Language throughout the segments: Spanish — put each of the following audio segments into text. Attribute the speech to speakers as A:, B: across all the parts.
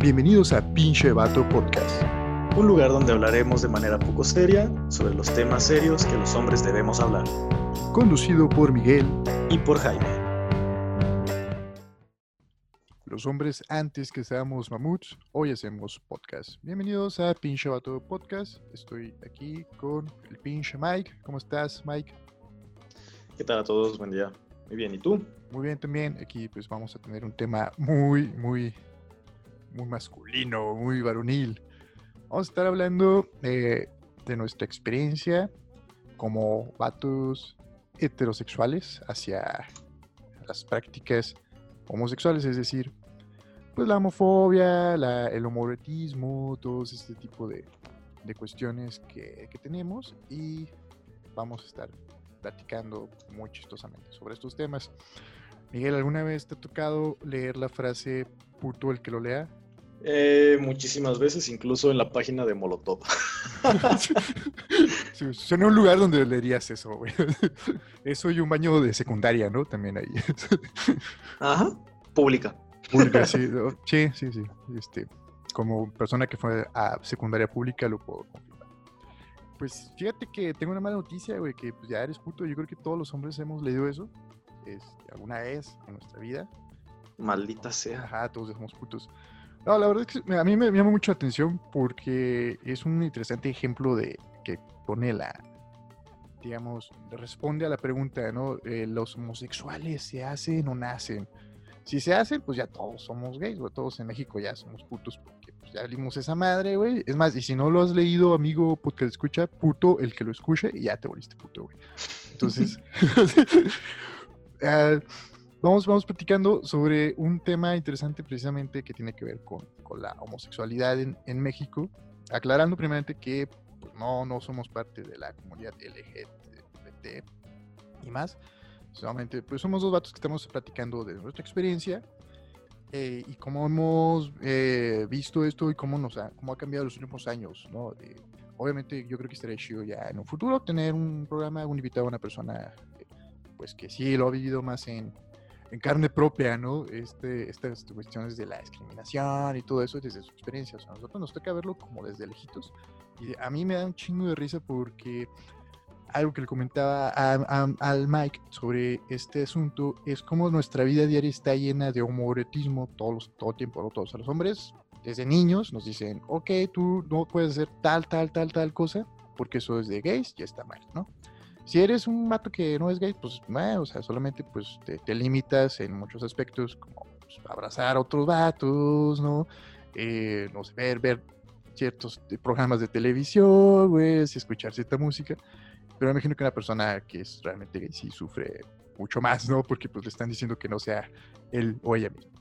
A: Bienvenidos a Pinche Vato Podcast.
B: Un lugar donde hablaremos de manera poco seria sobre los temas serios que los hombres debemos hablar.
A: Conducido por Miguel
B: Y por Jaime.
A: Los hombres antes que seamos mamuts, hoy hacemos podcast. Bienvenidos a Pinche Vato Podcast. Estoy aquí con el pinche Mike. ¿Cómo estás, Mike?
B: ¿Qué tal a todos? Buen día. Muy bien, ¿y tú?
A: Muy bien también. Aquí pues vamos a tener un tema muy, muy, muy masculino, muy varonil. Vamos a estar hablando eh, de nuestra experiencia como vatos heterosexuales hacia las prácticas homosexuales, es decir, pues la homofobia, la- el homoerotismo, todos este tipo de, de cuestiones que, que tenemos y vamos a estar platicando muy chistosamente sobre estos temas. Miguel, ¿alguna vez te ha tocado leer la frase puto el que lo lea?
B: Eh, muchísimas veces, incluso en la página de Molotov.
A: Sí, suena un lugar donde leerías eso, güey. Eso y un baño de secundaria, ¿no? También ahí.
B: Ajá. Pública.
A: Pública, sí, sí, sí. Este, como persona que fue a secundaria pública lo puedo confirmar. Pues fíjate que tengo una mala noticia, güey, que pues, ya eres puto. Yo creo que todos los hombres hemos leído eso este, alguna vez en nuestra vida.
B: Maldita sea.
A: Ajá, todos somos putos. No, la verdad es que a mí me llama mucho la atención porque es un interesante ejemplo de que pone la, digamos, responde a la pregunta, ¿no? Eh, ¿Los homosexuales se hacen o nacen? Si se hacen, pues ya todos somos gays, güey. Todos en México ya somos putos porque pues, ya limos esa madre, güey. Es más, y si no lo has leído, amigo puto que lo escucha, puto el que lo escuche y ya te volviste puto, güey. Entonces, ah, vamos, vamos platicando sobre un tema interesante precisamente que tiene que ver con, con la homosexualidad en, en México, aclarando primeramente que pues, no, no somos parte de la comunidad LGBT y más, solamente pues somos dos vatos que estamos platicando de nuestra experiencia eh, y cómo hemos eh, visto esto y cómo, nos ha, cómo ha cambiado los últimos años, ¿no? Obviamente yo creo que estaría chido ya en un futuro tener un programa, un invitado, una persona eh, pues que sí lo ha vivido más en, en carne propia, ¿no? Este, estas cuestiones de la discriminación y todo eso desde su experiencia. O sea, a nosotros nos toca verlo como desde lejitos. Y a mí me da un chingo de risa porque algo que le comentaba a- a- al Mike sobre este asunto es como nuestra vida diaria está llena de homoerotismo todos los- todo el tiempo, ¿no? todos a los hombres. Desde niños nos dicen, ok, tú no puedes hacer tal, tal, tal, tal cosa, porque eso es de gays, ya está mal, ¿no? Si eres un vato que no es gay, pues, eh, o sea, solamente pues te, limitas en muchos aspectos, como pues, abrazar a otros vatos, ¿no? Eh, no sé, ver, ciertos eh, programas de televisión, güey, escuchar cierta música. Pero me imagino que una persona que es realmente gay sí sufre mucho más, ¿no? Porque pues le están diciendo que no sea él o ella misma.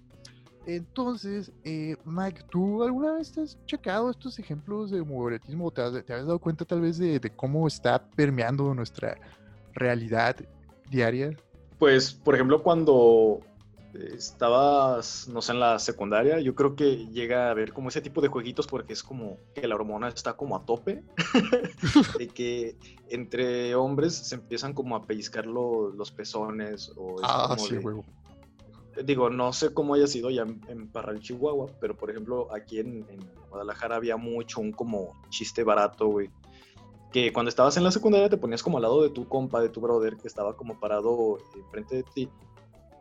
A: Entonces, eh, Mike, ¿tú alguna vez te has checado estos ejemplos de homoerotismo o te has, te has dado cuenta tal vez de, de cómo está permeando nuestra realidad diaria?
B: Pues, por ejemplo, cuando estabas, no sé, en la secundaria, yo creo que llega a haber como ese tipo de jueguitos porque es como que la hormona está como a tope, de que entre hombres se empiezan como a pellizcar lo- los pezones o es
A: Ah,
B: como
A: sí,
B: de-
A: huevo.
B: Digo, no sé cómo haya sido ya en, en Parral, Chihuahua, pero por ejemplo, aquí en, en Guadalajara había mucho un como chiste barato, güey. Que cuando estabas en la secundaria te ponías como al lado de tu compa, de tu brother, que estaba como parado enfrente de ti,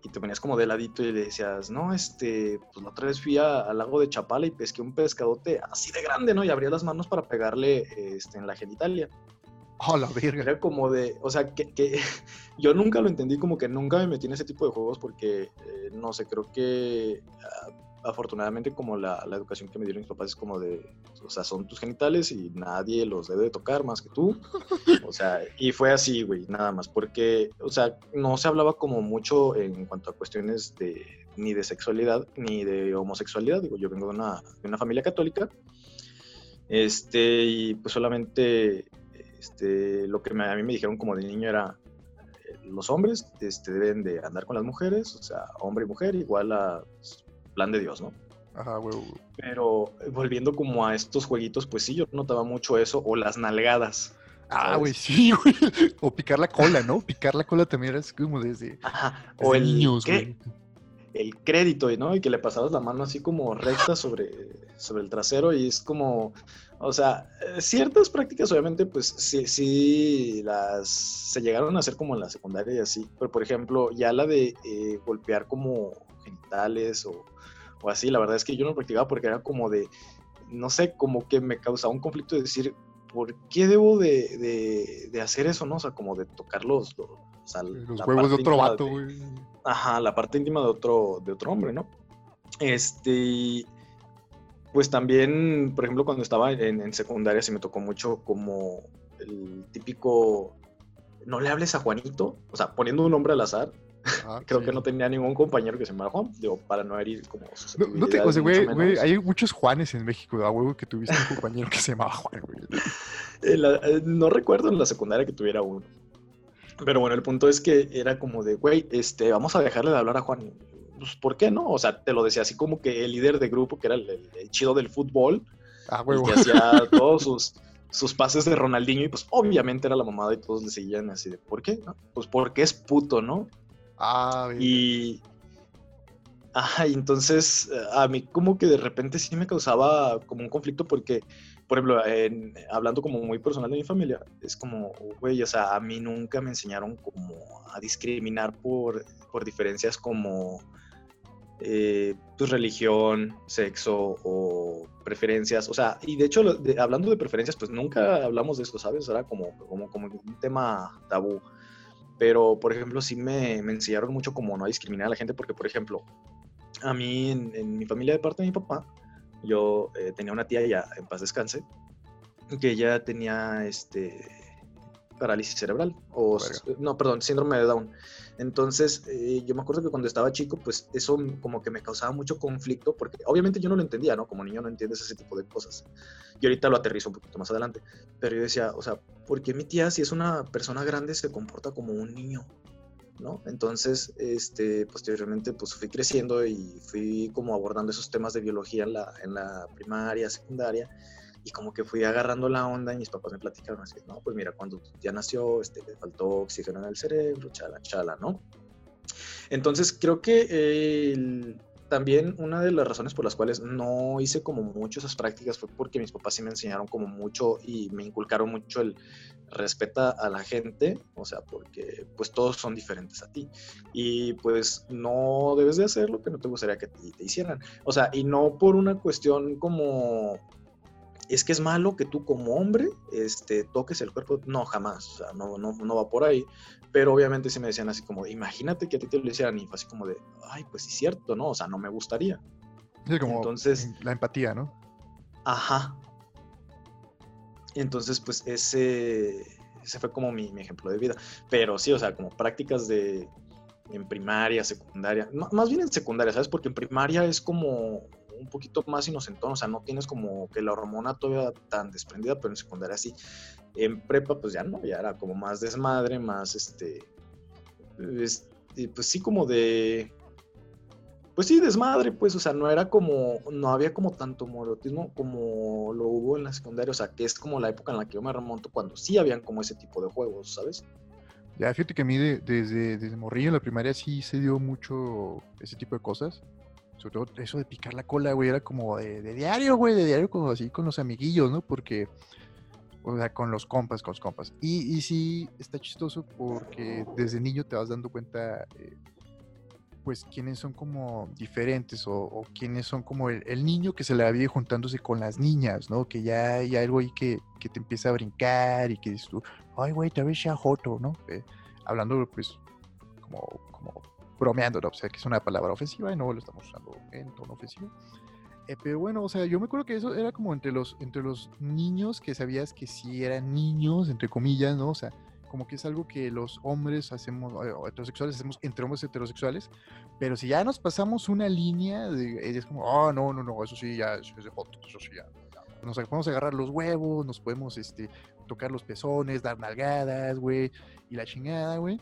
B: y te ponías como de ladito y le decías, no, este, pues la otra vez fui al lago de Chapala y pesqué un pescadote así de grande, ¿no? Y abría las manos para pegarle este, en la genitalia.
A: Oh, la verga.
B: Era como de, o sea, que, que yo nunca lo entendí, como que nunca me metí en ese tipo de juegos porque, eh, no sé, creo que ah, afortunadamente como la, la educación que me dieron mis papás es como de, o sea, son tus genitales y nadie los debe de tocar más que tú. O sea, y fue así, güey, nada más, porque, o sea, no se hablaba como mucho en cuanto a cuestiones de ni de sexualidad ni de homosexualidad. Digo, yo vengo de una, de una familia católica. Este, y pues solamente este, lo que me- a mí me dijeron como de niño era, eh, los hombres este, deben de andar con las mujeres, o sea, hombre y mujer, igual a pues, plan de Dios, ¿no?
A: Ajá, huevo.
B: Pero eh, volviendo como a estos jueguitos, pues sí, yo notaba mucho eso, o las nalgadas.
A: Ah, güey, sí, güey. O picar la cola, ¿no? Picar la cola también era así como desde,
B: Ajá,
A: desde
B: o el,
A: güey.
B: el crédito, ¿no? Y que le pasabas la mano así como recta sobre, sobre el trasero y es como, o sea, eh, ciertas prácticas obviamente pues sí, sí las se llegaron a hacer como en la secundaria y así, pero por ejemplo ya la de eh, golpear como genitales o, o así, la verdad es que yo no practicaba porque era como de, no sé, como que me causaba un conflicto de decir, ¿por qué debo de, de, hacer eso, no? O sea, como de tocar los,
A: los huevos de otro vato, güey.
B: Ajá, la parte íntima de otro, de otro hombre, ¿no? Este, pues también, por ejemplo, cuando estaba en, secundaria se me tocó mucho como el típico, no le hables a Juanito, o sea, poniendo un nombre al azar. Ah, Creo que no tenía ningún compañero que se llamara Juan, digo, para no herir como
A: no, no te, o sea, güey, güey, hay muchos Juanes en México, a huevo que tuviste un compañero que se llamaba Juan, güey.
B: Eh, eh, no recuerdo en la secundaria que tuviera uno. Pero bueno, el punto es que era como de, güey, este, vamos a dejarle de hablar a Juan. Pues, ¿por qué no? O sea, te lo decía así como que el líder de grupo, que era el, chido del fútbol, ah, que hacía todos sus, sus pases de Ronaldinho, y pues obviamente era la mamada y todos le seguían así de, ¿por qué? Pues porque es puto, ¿no?
A: Ah,
B: bien. Y. Ajá, y entonces a mí como que de repente sí me causaba como un conflicto porque por ejemplo, hablando como muy personal de mi familia, es como, güey, o sea, a mí nunca me enseñaron como a discriminar por, por diferencias como eh, pues, religión, sexo o preferencias. O sea, y de hecho, hablando de preferencias, pues nunca hablamos de esto, ¿sabes? Era como, como, como un tema tabú. Pero, por ejemplo, sí me, me, enseñaron mucho como no a discriminar a la gente, porque, por ejemplo, a mí en, en mi familia de parte de mi papá, yo eh, tenía una tía ya en paz descanse, que ella tenía este parálisis cerebral, o no, perdón, síndrome de Down. Entonces, eh, yo me acuerdo que cuando estaba chico, pues eso como que me causaba mucho conflicto, porque obviamente yo no lo entendía, ¿no? Como niño no entiendes ese tipo de cosas. Y ahorita lo aterrizo un poquito más adelante. Pero yo decía, o sea, ¿por qué mi tía, si es una persona grande, se comporta como un niño? ¿no? Entonces, este, posteriormente, pues fui creciendo y fui como abordando esos temas de biología en la, en la primaria, secundaria, y como que fui agarrando la onda y mis papás me platicaron así, no, pues mira, cuando ya nació, este, le faltó oxígeno en el cerebro, chala, chala, ¿no? Entonces, creo que el, también una de las razones por las cuales no hice como mucho esas prácticas fue porque mis papás sí me enseñaron como mucho y me inculcaron mucho el respeta a la gente, o sea, porque pues todos son diferentes a ti y pues no debes de hacer lo que no te gustaría que te, te hicieran, o sea, y no por una cuestión como es que es malo que tú como hombre este, toques el cuerpo. No, jamás. O sea, no, no, no va por ahí. Pero obviamente sí me decían así como, imagínate que a ti te lo hicieran y fue así como de, ay, pues sí es cierto, ¿no? O sea, no me gustaría.
A: Sí, como Entonces, la empatía, ¿no?
B: Ajá. Entonces, pues ese, ese fue como mi, mi, ejemplo de vida. Pero sí, o sea, como prácticas de en primaria, secundaria, más bien en secundaria, ¿sabes? Porque en primaria es como un poquito más inocentón, o sea, no tienes como que la hormona todavía tan desprendida, pero en secundaria sí. En prepa, pues ya no, ya era como más desmadre, más este, pues sí, como de, pues sí, desmadre, pues, o sea, no era como, no había como tanto morotismo como lo hubo en la secundaria, o sea, que es como la época en la que yo me remonto cuando sí habían como ese tipo de juegos, ¿sabes?
A: Ya, fíjate que a mí desde, desde morrillo en la primaria sí se dio mucho ese tipo de cosas. Sobre todo eso de picar la cola, güey, era como de, diario, güey, de diario, como así con los amiguillos, ¿no? Porque, o sea, con los compas, con los compas. Y, sí, está chistoso porque desde niño te vas dando cuenta, eh, pues, quiénes son como diferentes o, o quiénes son como el, niño que se la vive juntándose con las niñas, ¿no? Que ya hay algo ahí que, que te empieza a brincar y que dices tú, ay, güey, te ves ya joto, ¿no? Eh, hablando, pues, como, como bromeando, ¿no? o sea, que es una palabra ofensiva y no lo estamos usando en tono ofensivo. Eh, pero bueno, o sea, yo me acuerdo que eso era como entre los, entre los niños que sabías que sí eran niños, entre comillas, ¿no? O sea, como que es algo que los hombres hacemos, o heterosexuales hacemos entre hombres heterosexuales, pero si ya nos pasamos una línea, de, es como, oh, no, no, no, eso sí, ya, eso es de foto, eso sí, ya. Nos podemos agarrar los huevos, nos podemos este, tocar los pezones, dar nalgadas, güey, y la chingada, güey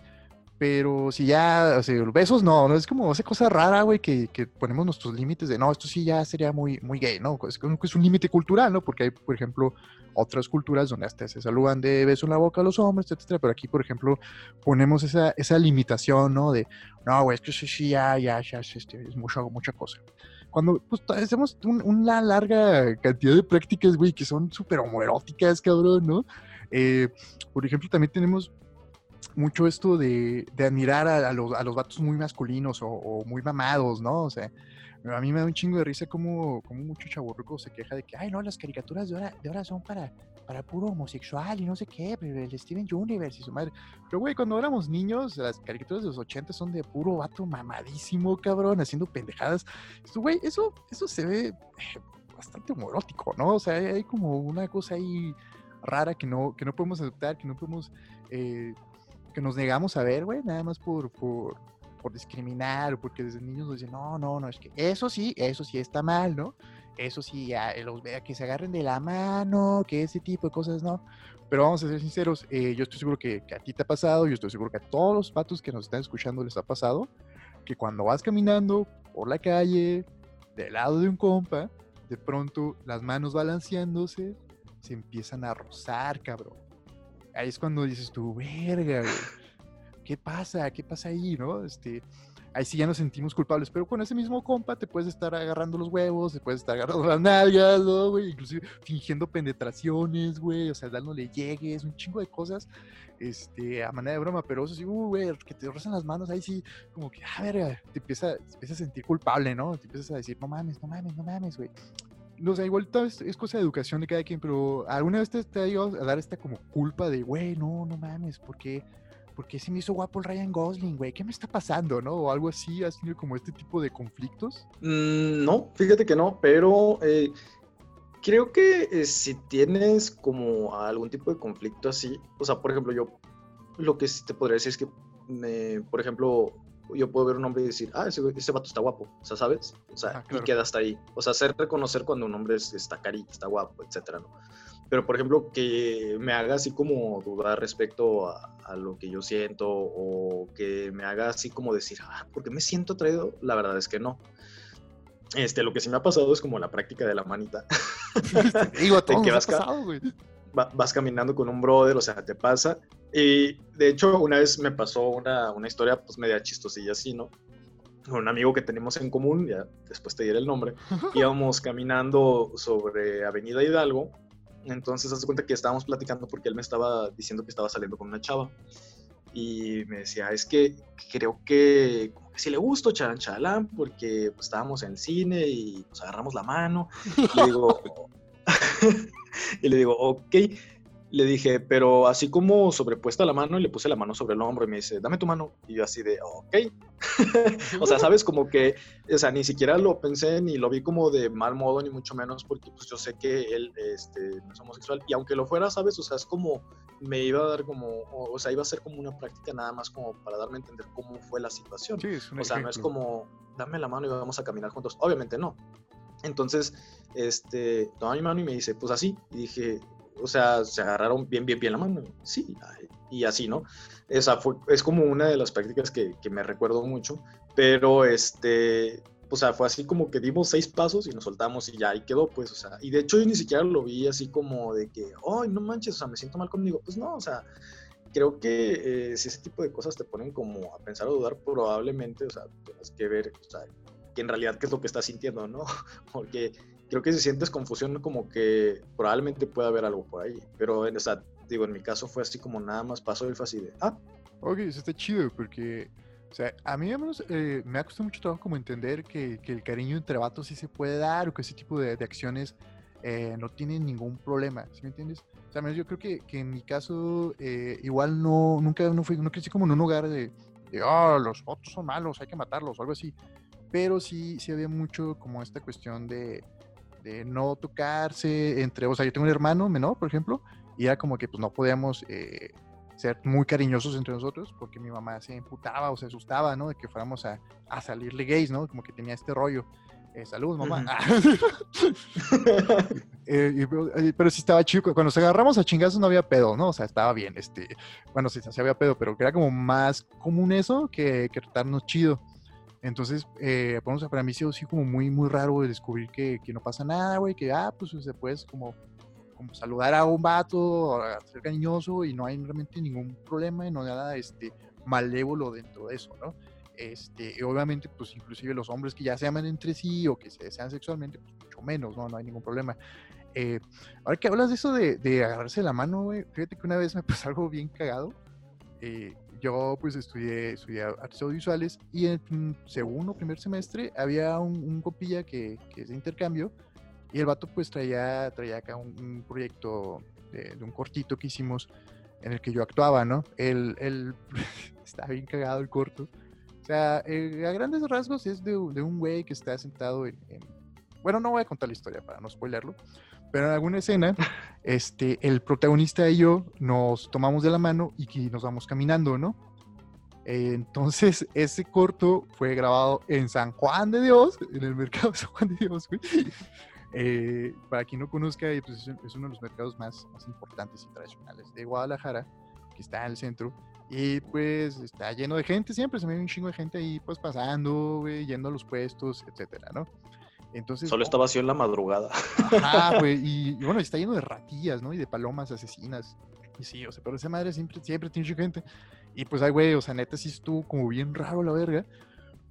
A: Pero si ya, o sea, besos no, no es como esa cosa rara, güey, que, ponemos nuestros límites de no, esto sí ya sería muy, muy gay, ¿no? Es, es un límite cultural, ¿no? Porque hay, por ejemplo, otras culturas donde hasta se saludan de beso en la boca a los hombres, etcétera, pero aquí, por ejemplo, ponemos esa, esa limitación, ¿no? De no, güey, es que eso sí ya, ya, ya, es, este, es mucho, mucha cosa. Cuando pues, hacemos una larga cantidad de prácticas, güey, que son súper homoeróticas, cabrón, ¿no? Eh, por ejemplo, también tenemos mucho esto de, de admirar a, los, a, los, vatos muy masculinos o, muy mamados, ¿no? O sea, a mí me da un chingo de risa como, como mucho chaburruco se queja de que, ay, no, las caricaturas de ahora, de ahora son para, para puro homosexual y no sé qué, el Steven Universe y su madre. Pero, güey, cuando éramos niños, las caricaturas de los 80 son de puro vato mamadísimo, cabrón, haciendo pendejadas. Esto, güey, eso, eso se ve eh, bastante homorótico, ¿no? O sea, hay como una cosa ahí rara que no, que no podemos aceptar, que no podemos... Eh, que nos negamos a ver, güey, nada más por, por, discriminar o porque desde niños nos dicen, no, no, no, es que eso sí, eso sí está mal, ¿no? Eso sí, ya, los vea que se agarren de la mano, que ese tipo de cosas, ¿no? Pero vamos a ser sinceros, eh, yo estoy seguro que, que, a ti te ha pasado, yo estoy seguro que a todos los patos que nos están escuchando les ha pasado, que cuando vas caminando por la calle, del lado de un compa, de pronto las manos balanceándose se empiezan a rozar, cabrón ahí es cuando dices tú, verga, ¿qué pasa? ¿Qué pasa ahí, no? Este, ahí sí ya nos sentimos culpables, pero con ese mismo compa te puedes estar agarrando los huevos, te puedes estar agarrando las nalgas, ¿no, güey? Inclusive fingiendo penetraciones, güey, o sea, dándole llegues, un chingo de cosas, este, a manera de broma, pero eso sí, uh, güey, que te rozan las manos, ahí sí, como que, ah, verga, te empieza, a sentir culpable, ¿no? Te empiezas a decir, no mames, no mames, no mames, güey no sé, igual es, cosa de educación de cada quien, pero ¿alguna vez te, ha llegado a dar esta como culpa de, güey, no, no mames, ¿por qué? ¿Por qué se me hizo guapo el Ryan Gosling, güey? ¿Qué me está pasando, no? O algo así, ¿has tenido como este tipo de conflictos?
B: Mm, no, fíjate que no, pero eh, creo que eh, si tienes como algún tipo de conflicto así, o sea, por ejemplo, yo lo que te podría decir es que, por ejemplo, yo puedo ver un hombre y decir, ah, ese, ese vato está guapo, o sea, ¿sabes? O sea, y queda hasta ahí. O sea, hacer reconocer cuando un hombre está cari, está guapo, etcétera, ¿no? Pero, por ejemplo, que me haga así como dudar respecto a, a, lo que yo siento o que me haga así como decir, ah, ¿por qué me siento atraído? La verdad es que no. Este, lo que sí me ha pasado es como la práctica de la manita.
A: Digo, todo que vas, pasado, güey.
B: Vas caminando con un brother, o sea, te pasa. Y de hecho, una vez me pasó una, una historia pues media chistosilla así, ¿no? Con un amigo que tenemos en común, ya después te diré el nombre, íbamos caminando sobre Avenida Hidalgo, entonces hace cuenta que estábamos platicando porque él me estaba diciendo que estaba saliendo con una chava. Y me decía, es que creo que, si le gusto Charan Chalán porque pues, estábamos en el cine y nos agarramos la mano y le digo, y le digo, ok, le dije, pero así como sobrepuesta la mano, y le puse la mano sobre el hombro y me dice, dame tu mano. Y yo así de, ok. o sea, sabes, como que, o sea, ni siquiera lo pensé ni lo vi como de mal modo, ni mucho menos, porque pues yo sé que él este, no es homosexual. Y aunque lo fuera, sabes, o sea, es como, me iba a dar como, o, sea, iba a ser como una práctica nada más como para darme a entender cómo fue la situación. o sea, no es como, dame la mano y vamos a caminar juntos. Obviamente no. Entonces, este, toma mi mano y me dice, pues así. Y dije, o sea, se agarraron bien, bien, bien la mano. Sí, y así, ¿no? Esa fue, es como una de las prácticas que, que me recuerdo mucho, pero este, o sea, fue así como que dimos seis pasos y nos soltamos y ya ahí quedó, pues, o sea, y de hecho yo ni siquiera lo vi así como de que, ay, no manches, o sea, me siento mal conmigo. Pues no, o sea, creo que eh, si ese tipo de cosas te ponen como a pensar o dudar, probablemente, o sea, tienes que ver, o sea, que en realidad qué es lo que estás sintiendo, ¿no? Porque creo que si sientes confusión, como que probablemente pueda haber algo por ahí. Pero, o sea, digo, en mi caso fue así como nada más pasó el fácil de, ah.
A: Ok, eso está chido porque, o sea, a mí menos eh, me ha costado mucho trabajo como entender que, que, el cariño entre vatos sí se puede dar o que ese tipo de, de acciones eh, no tienen ningún problema, ¿sí me entiendes? O sea, yo creo que, que en mi caso eh, igual no, nunca no fui, no crecí como en un lugar de, de, oh, los vatos son malos, hay que matarlos o algo así. Pero sí, sí había mucho como esta cuestión de, de no tocarse entre, o sea, yo tengo un hermano menor, por ejemplo, y era como que pues no podíamos eh, ser muy cariñosos entre nosotros porque mi mamá se imputaba o se asustaba, ¿no? De que fuéramos a, a salirle gays, ¿no? Como que tenía este rollo. Eh, saludos, mamá. Eh, eh, pero, sí estaba chico. Cuando nos agarramos a chingazos no había pedo, ¿no? O sea, estaba bien. Este, bueno, sí, sí había pedo, pero era como más común eso que, que tratarnos chido. Entonces, eh, para mí sí, sí como muy, muy raro descubrir que, que no pasa nada, güey, que, ah, pues se puedes como, como saludar a un vato, ser cariñoso y no hay realmente ningún problema y no hay nada este, malévolo dentro de eso, ¿no? Este, obviamente, pues inclusive los hombres que ya se aman entre sí o que se desean sexualmente, pues mucho menos, ¿no? No hay ningún problema. Eh, ahora que hablas de eso de, de agarrarse la mano, güey, fíjate que una vez me pasó algo bien cagado. Eh, yo pues estudié, estudié artes audiovisuales y en segundo o primer semestre había un, copilla que, que, es de intercambio y el vato pues traía, traía acá un, proyecto de, un cortito que hicimos en el que yo actuaba, ¿no? El, el está bien cagado el corto. O sea, eh, a grandes rasgos es de, de un güey que está sentado en, Bueno, no voy a contar la historia para no spoilerlo, pero en alguna escena, este, el protagonista y yo nos tomamos de la mano y nos vamos caminando, ¿no? entonces, ese corto fue grabado en San Juan de Dios, en el mercado de San Juan de Dios, güey. Eh, para quien no conozca, pues es uno de los mercados más, más importantes y tradicionales de Guadalajara, que está en el centro. Y pues está lleno de gente, siempre se ve un chingo de gente ahí, pues pasando, güey, yendo a los puestos, etcétera, ¿no? Entonces,
B: Solo está vacío en la madrugada.
A: Ajá, güey. Y, bueno, está lleno de ratillas, ¿no? Y de palomas asesinas. Y sí, o sea, pero esa madre siempre, siempre tiene gente. Y pues, ay, güey, o sea, neta sí estuvo como bien raro la verga.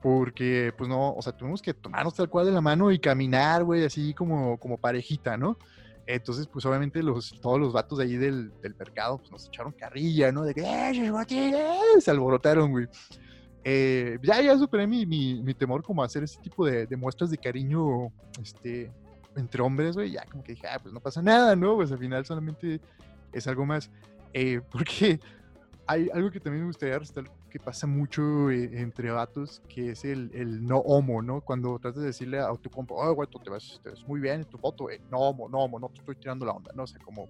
A: Porque, pues no, o sea, tuvimos que tomarnos tal cual de la mano y caminar, güey, así como, como parejita, ¿no? Entonces, pues obviamente los, todos los vatos de ahí del, del mercado pues, nos echaron carrilla, ¿no? De que, ¡eh, Se alborotaron, güey. Eh, ya, ya superé mi, mi, temor como a hacer ese tipo de, de, muestras de cariño este, entre hombres, güey. Ya como que dije, ah, pues no pasa nada, ¿no? Pues al final solamente es algo más. Eh, porque hay algo que también me gustaría resaltar que pasa mucho eh, entre vatos, que es el, el, no homo, ¿no? Cuando tratas de decirle a tu compa, oh, güey, tú te ves, te ves muy bien en tu foto, no homo, no homo, no te estoy tirando la onda, ¿no? O sea, como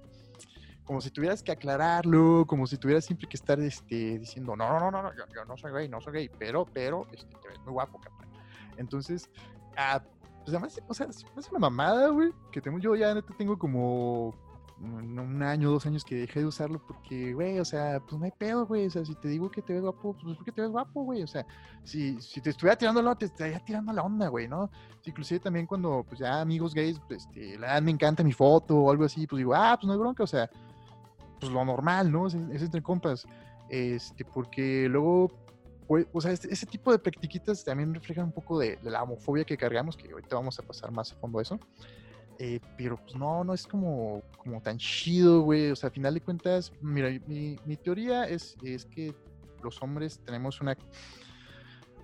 A: como si tuvieras que aclararlo, como si tuvieras siempre que estar este, diciendo, no, no, no, no, yo, yo no soy gay, no soy gay, pero, pero, este, te ves muy guapo, capaz. Entonces, ah, pues además, o sea, es una mamada, güey, que tengo, yo ya tengo como un año, dos años que dejé de usarlo porque, güey, o sea, pues no hay pedo, güey. O sea, si te digo que te ves guapo, pues porque te ves guapo, güey. O sea, si, si te estuviera tirando la onda, te estaría tirando la onda, güey, ¿no? inclusive también cuando, pues ya amigos gays, pues, este, la, me encanta mi foto o algo así, pues digo, ah, pues no hay bronca, o sea, pues lo normal, ¿no? Es, entre compas. Este, porque luego, pues, o sea, este, ese tipo de practiquitas también reflejan un poco de, la homofobia que cargamos, que ahorita vamos a pasar más a fondo eso. Eh, pero pues no, no es como, como tan chido, güey. O sea, al final de cuentas, mira, mi, mi teoría es, es que los hombres tenemos una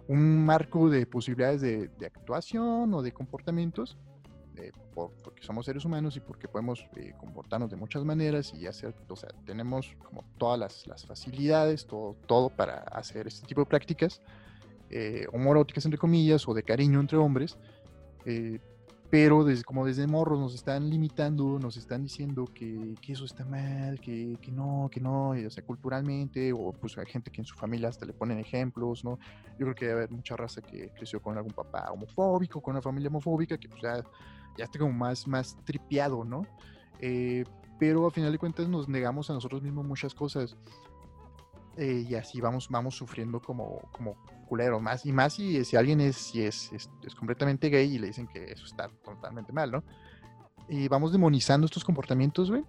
A: un marco de posibilidades de, de actuación o de comportamientos porque somos seres humanos y porque podemos eh, comportarnos de muchas maneras y hacer, o sea, tenemos como todas las, las facilidades, todo, todo para hacer este tipo de prácticas eh, entre comillas, o de cariño entre hombres, eh, pero desde, como desde morros nos están limitando, nos están diciendo que, que eso está mal, que, que, no, que no, o sea, culturalmente, o pues hay gente que en su familia hasta le ponen ejemplos, ¿no? Yo creo que debe haber mucha raza que creció con algún papá homofóbico, con una familia homofóbica, que pues ya ya está como más, más tripeado, ¿no? Eh, pero a final de cuentas nos negamos a nosotros mismos muchas cosas. Eh, y así vamos, vamos sufriendo como, como culero, más y más si, si alguien es, si es, es, completamente gay y le dicen que eso está totalmente mal, ¿no? Y vamos demonizando estos comportamientos, güey.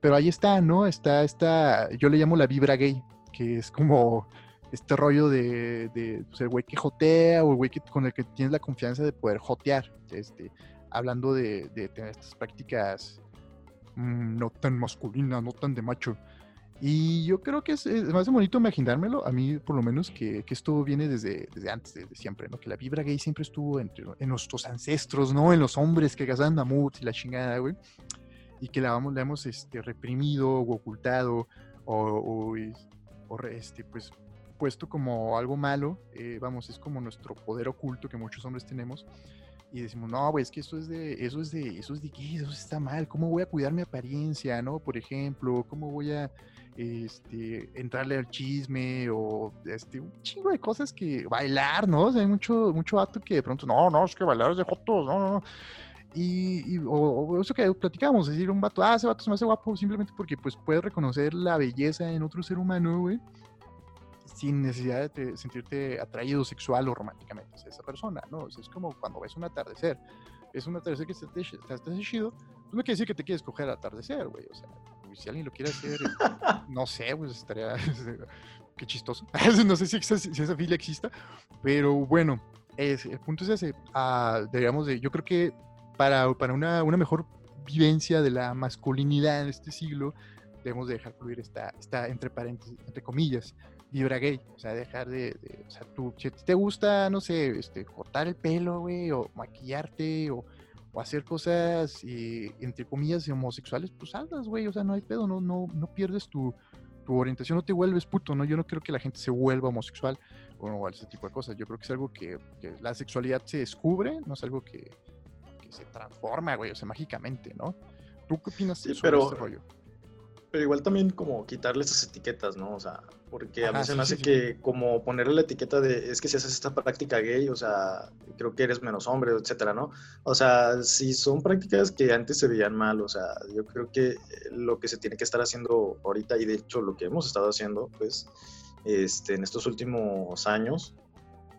A: Pero ahí está, ¿no? Está, está, yo le llamo la vibra gay, que es como este rollo de, de pues, el güey que jotea o el güey con el que tienes la confianza de poder jotear. Este, hablando de, tener estas prácticas mm, no tan masculinas, no tan de macho. Y yo creo que es, más bonito imaginármelo, a mí por lo menos, que, esto viene desde, desde antes, desde siempre, ¿no? Que la vibra gay siempre estuvo entre, en nuestros ancestros, ¿no? En los hombres que cazaban mamuts y la chingada, güey. Y que la, la hemos este, reprimido o ocultado o, o, este, pues, puesto como algo malo. Eh, vamos, es como nuestro poder oculto que muchos hombres tenemos y decimos, no, güey, es que eso es de, eso es de, eso es de qué, eso está mal, ¿cómo voy a cuidar mi apariencia, no? Por ejemplo, ¿cómo voy a este, entrarle al chisme o este, un chingo de cosas que bailar, ¿no? O sea, hay mucho, mucho acto que de pronto, no, no, es que bailar es de jotos, no, no, no. Y, o, eso que platicamos, decir, un vato, ah, ese vato se me hace guapo simplemente porque pues puedes reconocer la belleza en otro ser humano, güey sin necesidad de sentirte atraído sexual o románticamente a esa persona, ¿no? es como cuando ves un atardecer. Es un atardecer que está, está chido, pues no quiere decir que te quieres coger al atardecer, güey. O sea, si alguien lo quiere hacer, no sé, pues estaría... qué chistoso. no sé si esa, si esa fila exista, pero bueno, es, el punto es ese. Uh, digamos, de, yo creo que para, para una, una mejor vivencia de la masculinidad en este siglo, debemos de dejar fluir esta, esta entre paréntesis, entre comillas, vibra gay, o sea, dejar de, o sea, tú, si te gusta, no sé, este, cortar el pelo, güey, o maquillarte, o, o hacer cosas, eh, entre comillas, homosexuales, pues hazlas, güey, o sea, no hay pedo, no, no, no pierdes tu, tu orientación, no te vuelves puto, ¿no? Yo no creo que la gente se vuelva homosexual o, ese tipo de cosas, yo creo que es algo que, que la sexualidad se descubre, no es algo que, que, se transforma, güey, o sea, mágicamente, ¿no? ¿Tú qué opinas
B: sí, sobre pero... este rollo? Pero igual también como quitarle esas etiquetas, ¿no? O sea, porque a mí se me hace que como ponerle la etiqueta de es que si haces esta práctica gay, o sea, creo que eres menos hombre, etcétera, ¿no? O sea, si son prácticas que antes se veían mal, o sea, yo creo que lo que se tiene que estar haciendo ahorita y de hecho lo que hemos estado haciendo, pues, este, en estos últimos años,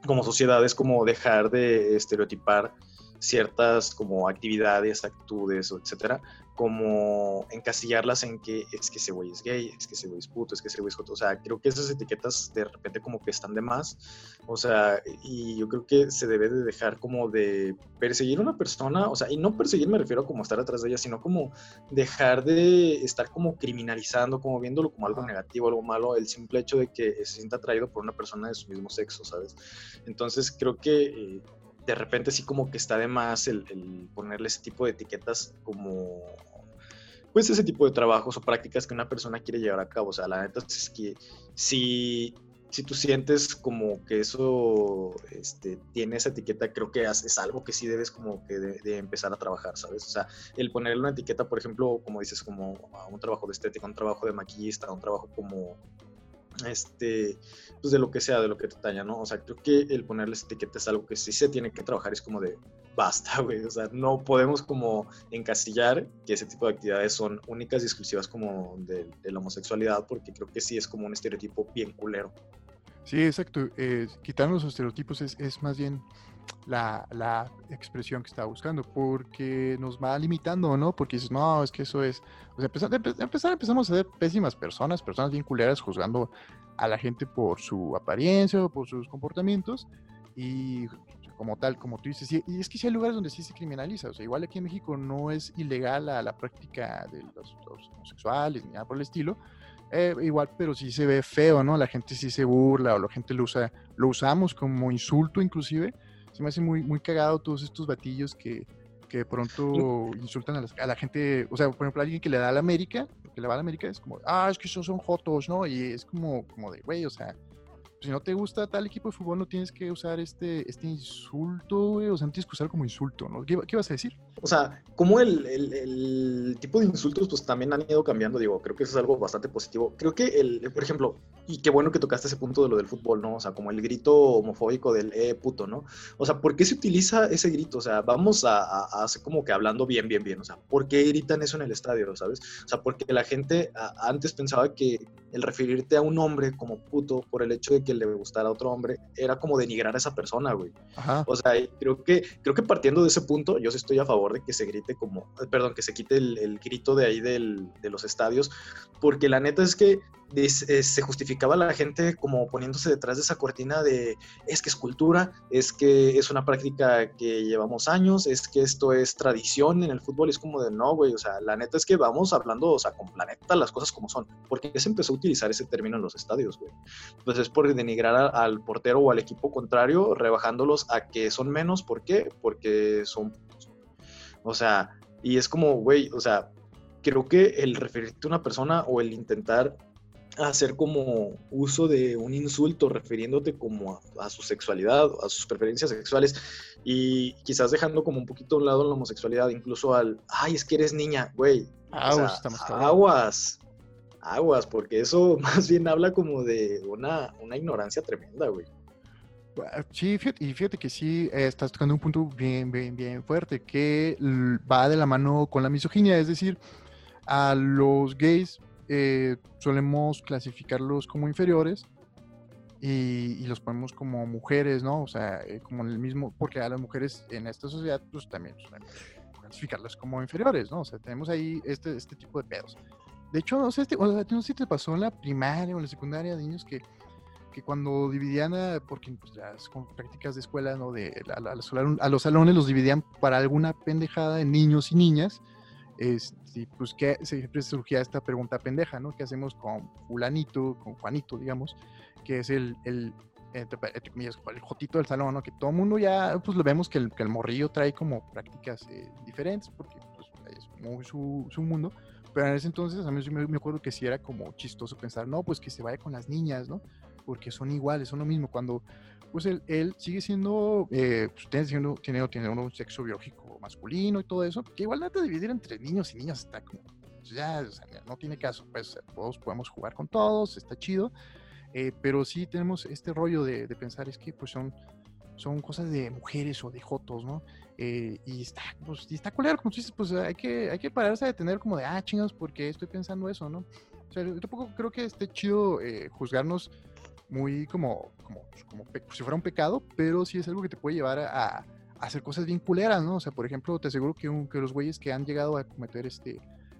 B: como sociedad es como dejar de estereotipar ciertas como actividades, actitudes, etcétera, como encasillarlas en que es que ese güey es gay, es que ese güey es puto, es que ese güey es joto. O sea, creo que esas etiquetas de repente como que están de más. O sea, y yo creo que se debe de dejar como de perseguir a una persona, o sea, y no perseguir me refiero a como estar atrás de ella, sino como dejar de estar como criminalizando, como viéndolo como algo negativo, algo malo, el simple hecho de que se sienta atraído por una persona de su mismo sexo, ¿sabes? Entonces creo que... Eh, de repente sí como que está de más el, ponerle ese tipo de etiquetas como pues ese tipo de trabajos o prácticas que una persona quiere llevar a cabo. O sea, la neta es que si, si tú sientes como que eso este, tiene esa etiqueta, creo que es, algo que sí debes como que de, empezar a trabajar, ¿sabes? O sea, el ponerle una etiqueta, por ejemplo, como dices, como a un trabajo de estética, un trabajo de maquillista, un trabajo como este, pues de lo que sea, de lo que te talla, ¿no? O sea, creo que el ponerles etiquetas es algo que sí se tiene que trabajar, es como de, basta, güey, o sea, no podemos como encasillar que ese tipo de actividades son únicas y exclusivas como de, la homosexualidad, porque creo que sí es como un estereotipo bien culero.
A: Sí, exacto, eh, los estereotipos es, es más bien la, la, expresión que estaba buscando, porque nos va limitando, ¿no? Porque dices, no, es que eso es. O sea, empezar, empezar empezamos a ser pésimas personas, personas bien culeras, juzgando a la gente por su apariencia o por sus comportamientos. Y como tal, como tú dices, y, es que sí hay lugares donde sí se criminaliza. O sea, igual aquí en México no es ilegal la, la práctica de los, homosexuales ni nada por el estilo. Eh, igual, pero sí se ve feo, ¿no? La gente sí se burla o la gente lo usa, lo usamos como insulto inclusive se me hace muy, muy cagado todos estos batillos que, que de pronto insultan a, a, la gente, o sea, por ejemplo, alguien que le da a la América, que le va a la América es como, ah, es que esos son jotos, ¿no? Y es como, como de, güey, o sea, si no te gusta tal equipo de fútbol, no tienes que usar este, este insulto, güey, o sea, no tienes que usar como insulto, ¿no? ¿Qué, qué vas a decir?
B: O sea, como el, el, tipo de insultos, pues también han ido cambiando, digo, creo que eso es algo bastante positivo. Creo que, el, por ejemplo, y qué bueno que tocaste ese punto de lo del fútbol, ¿no? O sea, como el grito homofóbico del eh, puto, ¿no? O sea, ¿por qué se utiliza ese grito? O sea, vamos a, hacer como que hablando bien, bien, bien, o sea, ¿por qué gritan eso en el estadio, ¿sabes? O sea, porque la gente antes pensaba que el referirte a un hombre como puto por el hecho de que le gustara a otro hombre era como denigrar a esa persona, güey. O sea, creo que, creo que partiendo de ese punto, yo sí estoy a favor de que se grite como, perdón, que se quite el, grito de ahí del, de los estadios, porque la neta es que se justificaba la gente como poniéndose detrás de esa cortina de es que es cultura, es que es una práctica que llevamos años, es que esto es tradición en el fútbol, es como de no, güey, o sea, la neta es que vamos hablando, o sea, con planeta las cosas como son, porque se empezó a utilizar ese término en los estadios, güey. Pues es por denigrar al portero o al equipo contrario, rebajándolos a que son menos, ¿por qué? Porque son o sea, y es como, güey, o sea, creo que el referirte a una persona o el intentar hacer como uso de un insulto refiriéndote como a, su sexualidad, a sus preferencias sexuales y quizás dejando como un poquito a un lado la homosexualidad, incluso al, ay, es que eres niña, güey. aguas, aguas, porque eso más bien habla como de una, una ignorancia tremenda, güey.
A: Ah, sí, fíjate, y fíjate que sí, eh, estás tocando un punto bien, bien, bien fuerte, que va de la mano con la misoginia, es decir, a los gays eh, solemos clasificarlos como inferiores y, los ponemos como mujeres, ¿no? O sea, eh, como el mismo, porque a las mujeres en esta sociedad, pues también solemos clasificarlas como inferiores, ¿no? O sea, tenemos ahí este, este tipo de pedos. De hecho, no sé, o sea, no sé si te pasó en la primaria o en la secundaria de niños que, que cuando dividían, a, porque pues, las prácticas de escuela, ¿no? De, a, a, los salones los dividían para alguna pendejada de niños y niñas este, pues que siempre surgía esta pregunta pendeja, ¿no? ¿Qué hacemos con fulanito, con Juanito, digamos, que es el, el entre, comillas, el jotito del salón, ¿no? Que todo el mundo ya, pues lo vemos que el, que el morrillo trae como prácticas eh, diferentes, porque pues, es muy su, su, mundo, pero en ese entonces a mí me, me acuerdo que sí era como chistoso pensar, no, pues que se vaya con las niñas, ¿no? Porque son iguales, son lo mismo, cuando pues él, él sigue siendo, eh, pues, tiene, siendo, tiene, tiene un sexo biológico masculino y todo eso, que igual de dividir entre niños y niñas está como, pues, ya, no tiene caso, pues todos podemos jugar con todos, está chido, eh, pero sí tenemos este rollo de, pensar, es que pues son, son cosas de mujeres o de jotos, ¿no? Eh, y está, pues, y está culero, como tú dices, pues hay que, hay que pararse a tener como de, ah, chingados, porque estoy pensando eso, ¿no? O sea, yo tampoco creo que esté chido juzgarnos muy como, como, como, si fuera un pecado, pero sí es algo que te puede llevar a, hacer cosas bien culeras, ¿no? O sea, por ejemplo, te aseguro que, que los güeyes que han llegado a cometer este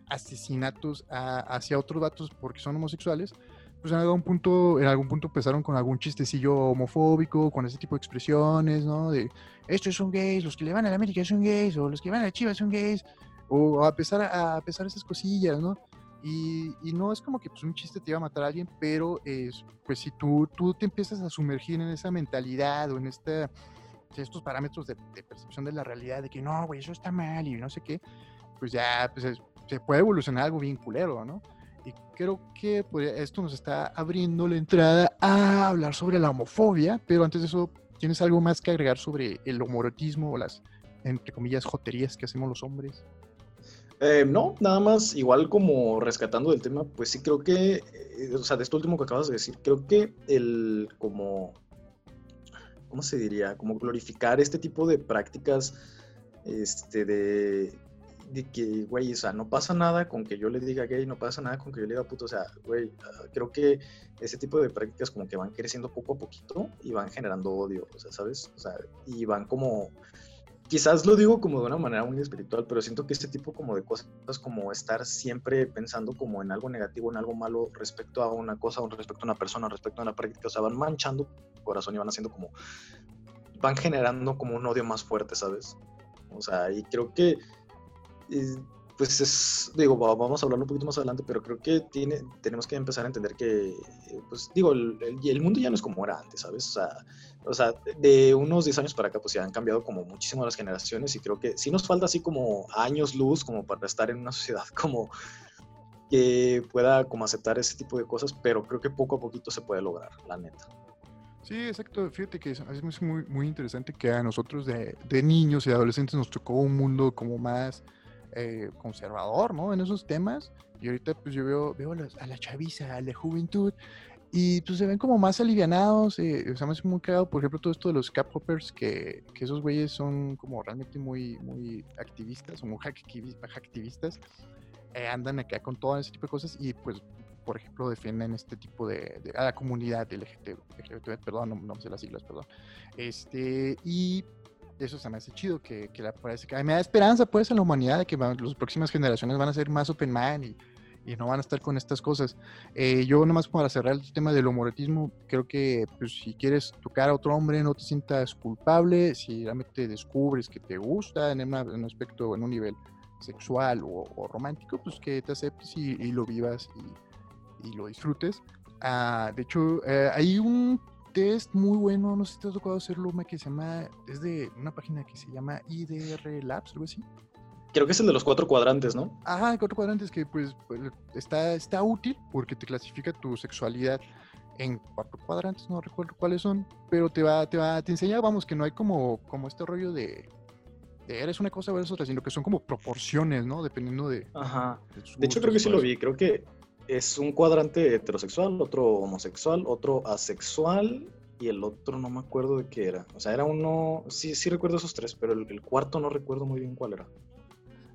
A: asesinatos hacia otros datos porque son homosexuales, pues en algún punto, en algún punto empezaron con algún chistecillo homofóbico, con ese tipo de expresiones, ¿no? De estos son gays, los que le van a la América son gays, o los que van a la Chivas son gays, o a pesar a, a pesar esas cosillas, ¿no? Y, no es como que pues, un chiste te iba a matar a alguien, pero es, pues si tú, tú te empiezas a sumergir en esa mentalidad o en esta, estos parámetros de, percepción de la realidad, de que no, güey, eso está mal y no sé qué, pues ya pues, se puede evolucionar algo bien culero, ¿no? Y creo que pues, esto nos está abriendo la entrada a hablar sobre la homofobia, pero antes de eso, ¿tienes algo más que agregar sobre el homorotismo o las, entre comillas, joterías que hacemos los hombres?
B: Eh, no, nada más, igual como rescatando del tema, pues sí creo que, eh, o sea, de esto último que acabas de decir, creo que el como, ¿cómo se diría? Como glorificar este tipo de prácticas, este, de, de que, güey, o sea, no pasa nada con que yo le diga gay, no pasa nada con que yo le diga puto, o sea, güey, ah, creo que ese tipo de prácticas como que van creciendo poco a poquito y van generando odio, o sea, ¿sabes? O sea, y van como quizás lo digo como de una manera muy espiritual, pero siento que este tipo como de cosas, como estar siempre pensando como en algo negativo, en algo malo respecto a una cosa, respecto a una persona, respecto a una práctica, o sea, van manchando tu corazón y van haciendo como, van generando como un odio más fuerte, ¿sabes? O sea, y creo que pues es, digo, vamos a hablarlo un poquito más adelante, pero creo que tiene, tenemos que empezar a entender que, pues digo, el, el, mundo ya no es como era antes, ¿sabes? O sea, o sea, de unos 10 años para acá, pues ya han cambiado como muchísimo las generaciones y creo que sí nos falta así como años luz como para estar en una sociedad como que pueda como aceptar ese tipo de cosas, pero creo que poco a poquito se puede lograr, la neta.
A: Sí, exacto. Fíjate que es, muy, muy interesante que a nosotros de, de niños y adolescentes nos tocó un mundo como más eh, conservador, ¿no? En esos temas. Y ahorita pues yo veo, veo a la chaviza, a la juventud, y pues se ven como más alivianados. Eh, o sea, me hace muy cagado, por ejemplo, todo esto de los cap hoppers, que, que esos güeyes son como realmente muy, muy activistas, o muy activistas. Eh, andan acá con todo ese tipo de cosas y pues por ejemplo, defienden este tipo de, a la comunidad LGBT, perdón, no, no, sé las siglas, perdón. Este, y eso se me hace chido, que, que la, parece que me da esperanza pues en la humanidad de que las próximas generaciones van a ser más open mind y, y no van a estar con estas cosas. Eh, yo nomás para cerrar el tema del homoretismo, creo que pues, si quieres tocar a otro hombre no te sientas culpable, si realmente descubres que te gusta en, un aspecto, en un nivel sexual o, romántico, pues que te aceptes y, lo vivas y, y lo disfrutes. Ah, de hecho, eh, hay un test muy bueno, no sé si te has tocado hacerlo, que se llama, es de una página que se llama IDR Labs, algo así.
B: Creo que es el de los cuatro cuadrantes, ¿no?
A: Ajá, cuatro cuadrantes que pues, está, está útil porque te clasifica tu sexualidad en cuatro cuadrantes, no recuerdo cuáles son, pero te va, te va, te enseña, vamos, que no hay como, como este rollo de, eres una cosa o eres otra, sino que son como proporciones, ¿no? Dependiendo de.
B: Ajá. De, hecho, creo que sí lo vi. Creo que es un cuadrante heterosexual, otro homosexual, otro asexual y el otro no me acuerdo de qué era. O sea, era uno. Sí, sí recuerdo esos tres, pero el, cuarto no recuerdo muy bien cuál era.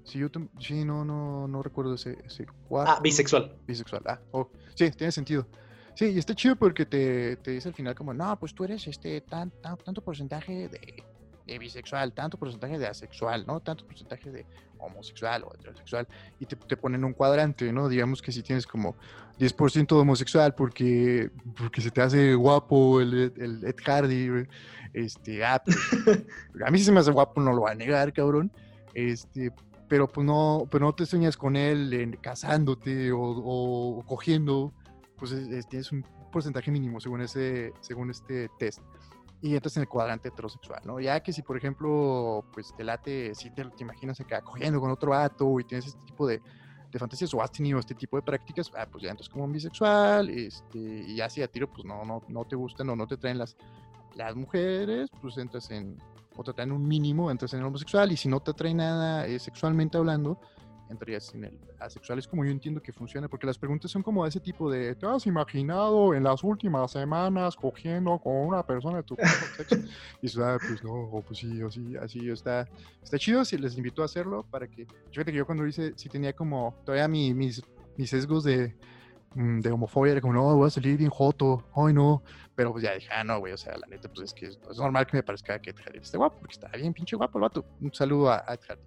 A: Sí, yo sí, no, no, no recuerdo ese, ese cuarto.
B: Ah, bisexual.
A: Bisexual, ah, oh, sí, tiene sentido. Sí, y está chido porque te, te, dice al final como, no, pues tú eres este tan, tan, tanto porcentaje de de bisexual, tanto porcentaje de asexual, ¿no? Tanto porcentaje de homosexual o heterosexual, y te, te ponen un cuadrante, ¿no? Digamos que si tienes como 10% de homosexual porque, porque se te hace guapo el, el Ed Hardy, este, ah, pues, a mí sí se me hace guapo, no lo va a negar, cabrón, este, pero pues no, pero no te sueñas con él en, casándote o, o, cogiendo, pues tienes un porcentaje mínimo según ese, según este test y entras en el cuadrante heterosexual, ¿no? Ya que si, por ejemplo, pues te late, si te, imaginas acá cogiendo con otro vato y tienes este tipo de, de fantasías o has tenido este tipo de prácticas, ah, pues ya entras como bisexual, este, y ya si a tiro, pues no, no, no te gustan o no te traen las, las mujeres, pues entras en, o te traen un mínimo, entras en el homosexual, y si no te trae nada eh, sexualmente hablando, entrarías en el asexual. Es como yo entiendo que funciona, porque las preguntas son como ese tipo de, ¿te has imaginado en las últimas semanas cogiendo con una persona de tu sexo? Y eso, ah, pues no, o pues sí, o sí, así está, está chido, si les invito a hacerlo para que, fíjate que yo cuando hice, sí tenía como todavía mis, mis sesgos de, mm, de homofobia, era como, no, voy a salir bien joto, ay no, pero pues ya dije, ah, no, güey, o sea, la neta, pues es que es, normal que me parezca que esté guapo, porque está bien pinche guapo el vato. Un saludo a Ed.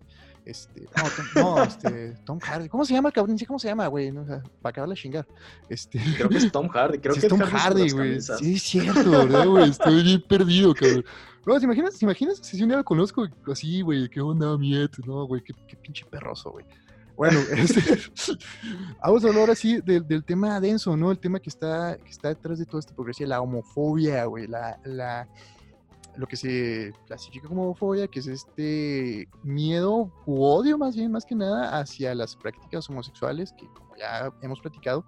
A: Este, no, no, este, Tom Hardy. ¿Cómo se llama el cabrón? cómo se llama, güey. No, o sea, para acabarle a chingar. Este...
B: Creo que es Tom Hardy. Creo que
A: es Tom Hardy, güey. Sí, es cierto, ¿verdad, güey? Estoy bien perdido, cabrón. No, ¿te imaginas, ¿te imaginas si un día lo conozco así, güey? ¿Qué onda, miet? No, güey, qué, qué pinche perroso, güey. Bueno, este, vamos a hablar ahora sí del, del, tema denso, ¿no? El tema que está, que está detrás de toda esta progresía, la homofobia, güey, la, la, lo que se clasifica como homofobia, que es este miedo u odio más bien, más que nada, hacia las prácticas homosexuales, que como ya hemos platicado,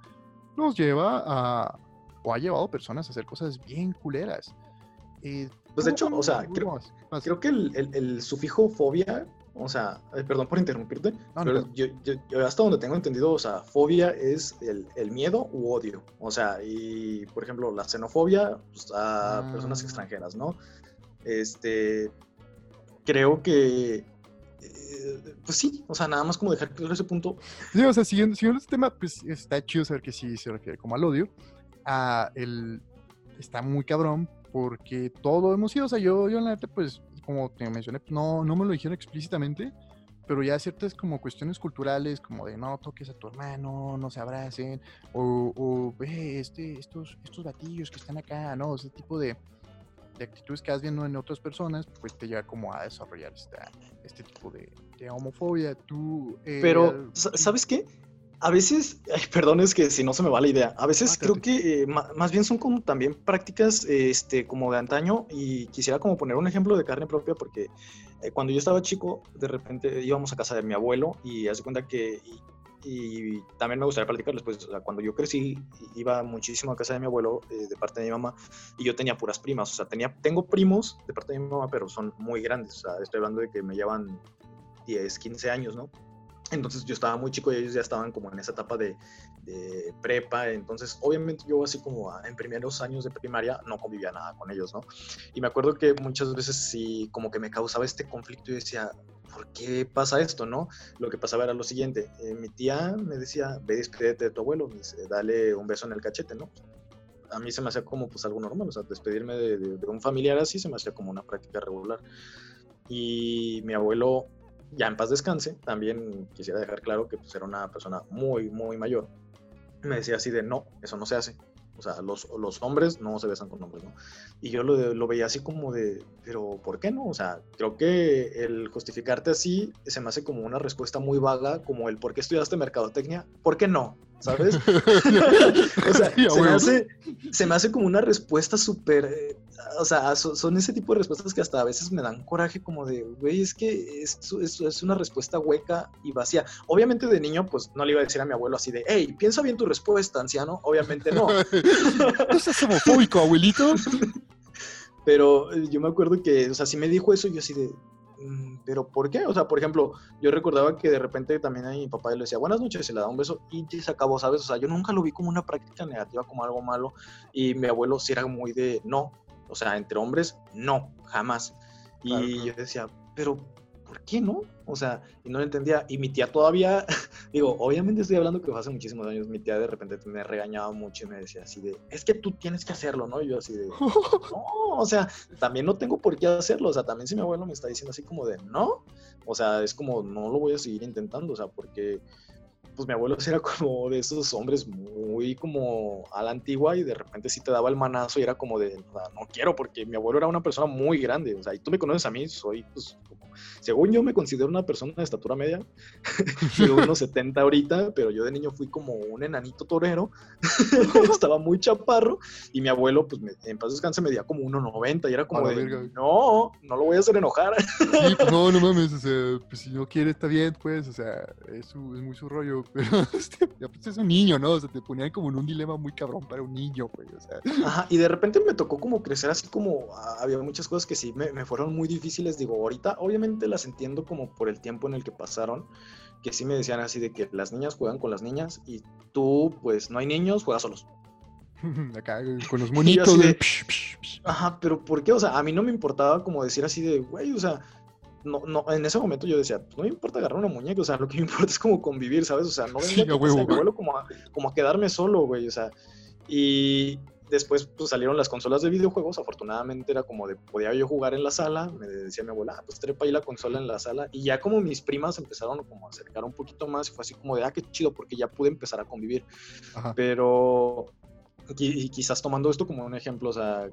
A: nos lleva a, o ha llevado personas a hacer cosas bien culeras.
B: Eh, pues de hecho, o sea, creo, creo que el, el, el, sufijo fobia, o sea, perdón por interrumpirte, pero Yo, yo, hasta donde tengo entendido, o sea, fobia es el, el, miedo u odio, o sea, y por ejemplo, la xenofobia pues, a personas ah. extranjeras, ¿no? Este, creo que, eh, pues sí, o sea, nada más como dejar claro ese punto.
A: Sí, o sea, siguiendo, siguiendo este tema, pues está chido saber que sí se refiere como al odio. A el, está muy cabrón porque todo hemos sido, o sea, yo, yo en la neta, pues, como te mencioné, pues, no, no me lo dijeron explícitamente, pero ya ciertas como cuestiones culturales, como de no toques a tu hermano, no se abracen, o, este, estos, estos batillos que están acá, ¿no? Ese tipo de, de actitudes que vas viendo en otras personas, pues te lleva como a desarrollar esta, este tipo de, homofobia. Tú,
B: eh, Pero, ¿sabes qué? A veces, ay, perdón, es que si no se me va la idea, a veces creo que eh, más bien son como también prácticas este, como de antaño y quisiera como poner un ejemplo de carne propia porque eh, cuando yo estaba chico, de repente íbamos a casa de mi abuelo y hace cuenta que y también me gustaría platicarles, pues cuando yo crecí iba muchísimo a casa de mi abuelo eh, de parte de mi mamá y yo tenía puras primas, o sea, tenía, tengo primos de parte de mi mamá, pero son muy grandes, o sea, estoy hablando de que me llevan 10, 15 años, ¿no? Entonces yo estaba muy chico y ellos ya estaban como en esa etapa de, de prepa, entonces obviamente yo así como en primeros años de primaria no convivía nada con ellos, ¿no? Y me acuerdo que muchas veces sí como que me causaba este conflicto y decía, ¿por qué pasa esto, no? Lo que pasaba era lo siguiente, eh, mi tía me decía, ve despídete de tu abuelo, dale un beso en el cachete, ¿no? A mí se me hacía como pues algo normal, o sea, despedirme de, un familiar así se me hacía como una práctica regular. Y mi abuelo, ya en paz descanse, también quisiera dejar claro que pues era una persona muy, muy mayor. Me decía así de, no, eso no se hace o sea, los, los hombres no se besan con hombres, ¿no? Y yo lo, lo, veía así como de, pero ¿por qué no? O sea, creo que el justificarte así se me hace como una respuesta muy vaga, como el ¿por qué estudiaste mercadotecnia? ¿Por qué no? ¿Sabes? o sea, se, me hace, se, me hace, como una respuesta súper o sea, son, ese tipo de respuestas que hasta a veces me dan coraje como de, güey, es que es, es, una respuesta hueca y vacía. Obviamente de niño, pues no le iba a decir a mi abuelo así de, hey, piensa bien tu respuesta, anciano. Obviamente no.
A: ¿No estás homofóbico, abuelito?
B: Pero eh, yo me acuerdo que, o sea, si me dijo eso, yo así de, mm, ¿pero por qué? O sea, por ejemplo, yo recordaba que de repente también a mi papá le decía buenas noches, se le da un beso y se acabó, ¿sabes? O sea, yo nunca lo vi como una práctica negativa, como algo malo. Y mi abuelo sí era muy de, no, o sea, entre hombres, no, jamás. Y yo decía, pero ¿por qué no? O sea, y no lo entendía. Y mi tía todavía, digo, obviamente estoy hablando que fue hace muchísimos años, mi tía de repente me regañaba mucho y me decía así de, es que tú tienes que hacerlo, ¿no? Y yo así de, no, o sea, también no tengo por qué hacerlo, o sea, también si mi abuelo me está diciendo así como de, no, o sea, es como, no lo voy a seguir intentando, o sea, porque pues mi abuelo era como de esos hombres muy como a la antigua y de repente sí te daba el manazo y era como de, no quiero porque mi abuelo era una persona muy grande, o sea, y tú me conoces a mí, soy pues según yo me considero una persona de estatura media, yo unos 70 ahorita, pero yo de niño fui como un enanito torero, estaba muy chaparro y mi abuelo pues en paz descanse me dio como 1,90 y era como de, no, no lo voy a hacer enojar.
A: sí, pues no, no mames, o sea, pues si no quiere está bien, pues, o sea, es, es muy su rollo pero este, pues es un niño, ¿no? O sea, te ponían como en un dilema muy cabrón para un niño, güey, o sea.
B: Ajá, y de repente me tocó como crecer así como, ah, había muchas cosas que sí me, me fueron muy difíciles, digo, ahorita obviamente las entiendo como por el tiempo en el que pasaron, que sí me decían así de que las niñas juegan con las niñas y tú, pues no hay niños, juegas solos.
A: Acá con los monitos. De...
B: Ajá, pero ¿por qué? O sea, a mí no me importaba como decir así de, güey, o sea, no, no, en ese momento yo decía, pues no me importa agarrar una muñeca, o sea, lo que me importa es como convivir, ¿sabes? O sea, no vengo vuelo como a, como a quedarme solo, güey, o sea, y después pues salieron las consolas de videojuegos, afortunadamente era como de, podía yo jugar en la sala, me decía mi abuela, ah, pues trepa ahí la consola en la sala, y ya como mis primas empezaron como a acercar un poquito más, y fue así como de, ah, qué chido, porque ya pude empezar a convivir, pero... Y, y quizás tomando esto como un ejemplo, o sea,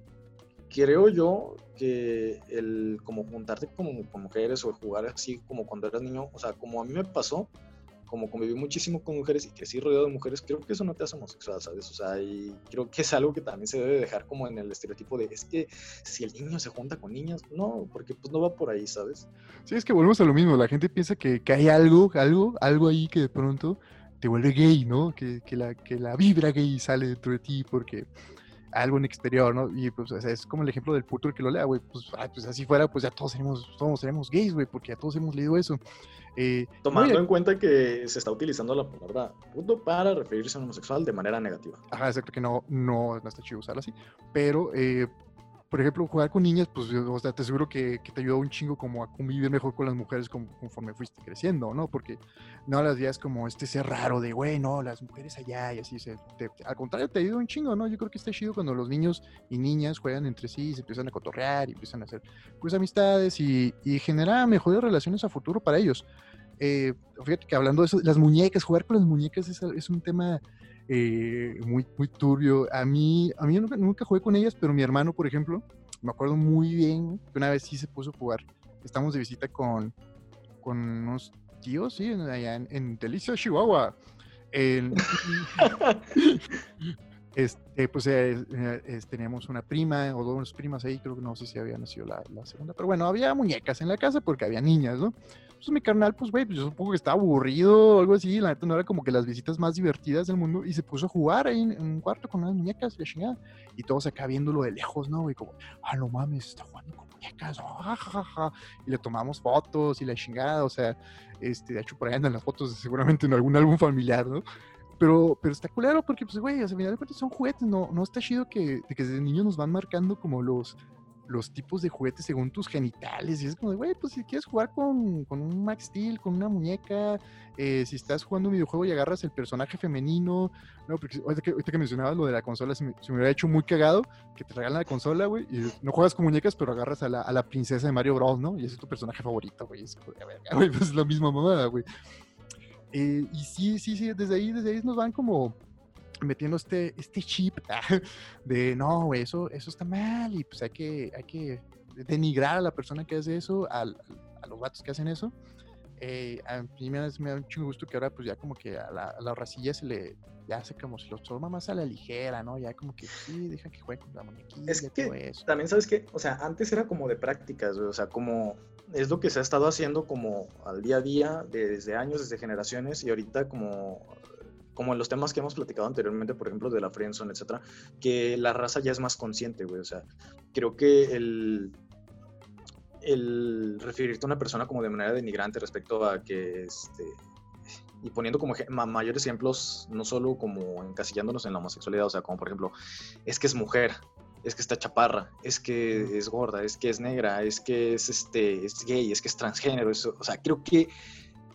B: creo yo que el como juntarte como con mujeres o jugar así como cuando eras niño, o sea, como a mí me pasó, como conviví muchísimo con mujeres y crecí rodeado de mujeres, creo que eso no te hace homosexual, ¿sabes? O sea, y creo que es algo que también se debe dejar como en el estereotipo de, es que si el niño se junta con niñas, no, porque pues no va por ahí, ¿sabes?
A: Sí, es que volvemos a lo mismo, la gente piensa que, que hay algo, algo, algo ahí que de pronto te vuelve gay, ¿no? Que, que, la, que la vibra gay sale dentro de ti porque algo en exterior, ¿no? Y pues es como el ejemplo del puto que lo lea, güey. Pues, pues así fuera, pues ya todos seremos, todos seremos gays, güey, porque ya todos hemos leído eso.
B: Eh, Tomando en cuenta que se está utilizando la palabra puto para referirse a un homosexual de manera negativa.
A: Ajá, exacto, que no, no, no está chido usarlo así. Pero eh, por ejemplo, jugar con niñas, pues, o sea, te aseguro que, te ayudó un chingo como a convivir mejor con las mujeres conforme fuiste creciendo, ¿no? Porque no las días como este ser raro de, güey, no, las mujeres allá y así. Se, al contrario, te ayuda un chingo, ¿no? Yo creo que está chido cuando los niños y niñas juegan entre sí, se empiezan a cotorrear y empiezan a hacer, pues, amistades y, y genera mejores relaciones a futuro para ellos. Eh, fíjate que hablando de eso, las muñecas, jugar con las muñecas es, es un tema eh, muy, muy turbio. A mí, a mí nunca, jugué con ellas, pero mi hermano, por ejemplo, me acuerdo muy bien que una vez sí se puso a jugar. Estamos de visita con, con unos tíos, sí, allá en, en Delicia, Chihuahua. este, pues eh, eh, teníamos una prima o dos primas ahí, creo que no sé si había nacido la, la, segunda, pero bueno, había muñecas en la casa porque había niñas, ¿no? Pues mi carnal, pues, güey, pues yo supongo que estaba aburrido o algo así, la neta no era como que las visitas más divertidas del mundo, y se puso a jugar ahí en, un cuarto con unas muñecas y la chingada, y todos acá viéndolo de lejos, ¿no? Y como, ah, no mames, está jugando con muñecas, oh, y le tomamos fotos y la chingada, o sea, este, de hecho, por ahí andan las fotos, seguramente en algún álbum familiar, ¿no? Pero, pero está culero porque, pues, güey, o sea, final de cuentas son juguetes, no, no está chido que, que desde niños nos van marcando como los, los tipos de juguetes según tus genitales. Y es como güey, pues si quieres jugar con, con un Max Steel, con una muñeca, eh, si estás jugando un videojuego y agarras el personaje femenino, no, porque ahorita que, mencionabas lo de la consola, se me, hubiera hecho muy cagado que te regalan la consola, güey, y no juegas con muñecas, pero agarras a la, a la princesa de Mario Bros, ¿no? Y ese es tu personaje favorito, güey. Es, güey, pues es la misma mamada, güey. Eh, y sí, sí, sí, desde ahí, desde ahí nos van como metiendo este, este chip de no, güey, eso, eso está mal y pues hay que, hay que denigrar a la persona que hace eso, a los vatos que hacen eso. eh, a mí me, da un chingo gusto que ahora pues ya como que a la, a racilla se le ya hace como si lo toma más a la ligera, ¿no? Ya como que sí, deja que juegue con la muñequilla
B: es que, todo eso. También sabes que, o sea, antes era como de prácticas, o sea, como es lo que se ha estado haciendo como al día a día desde años, desde generaciones y ahorita como como en los temas que hemos platicado anteriormente, por ejemplo, de la friendzone, etcétera, que la raza ya es más consciente, güey. O sea, creo que el, el referirte a una persona como de manera denigrante respecto a que, este, y poniendo como mayores ejemplos, no solo como encasillándonos en la homosexualidad, o sea, como por ejemplo, es que es mujer, es que está chaparra, es que es gorda, es que es negra, es que es, este, es gay, es que es transgénero, eso, o sea, creo que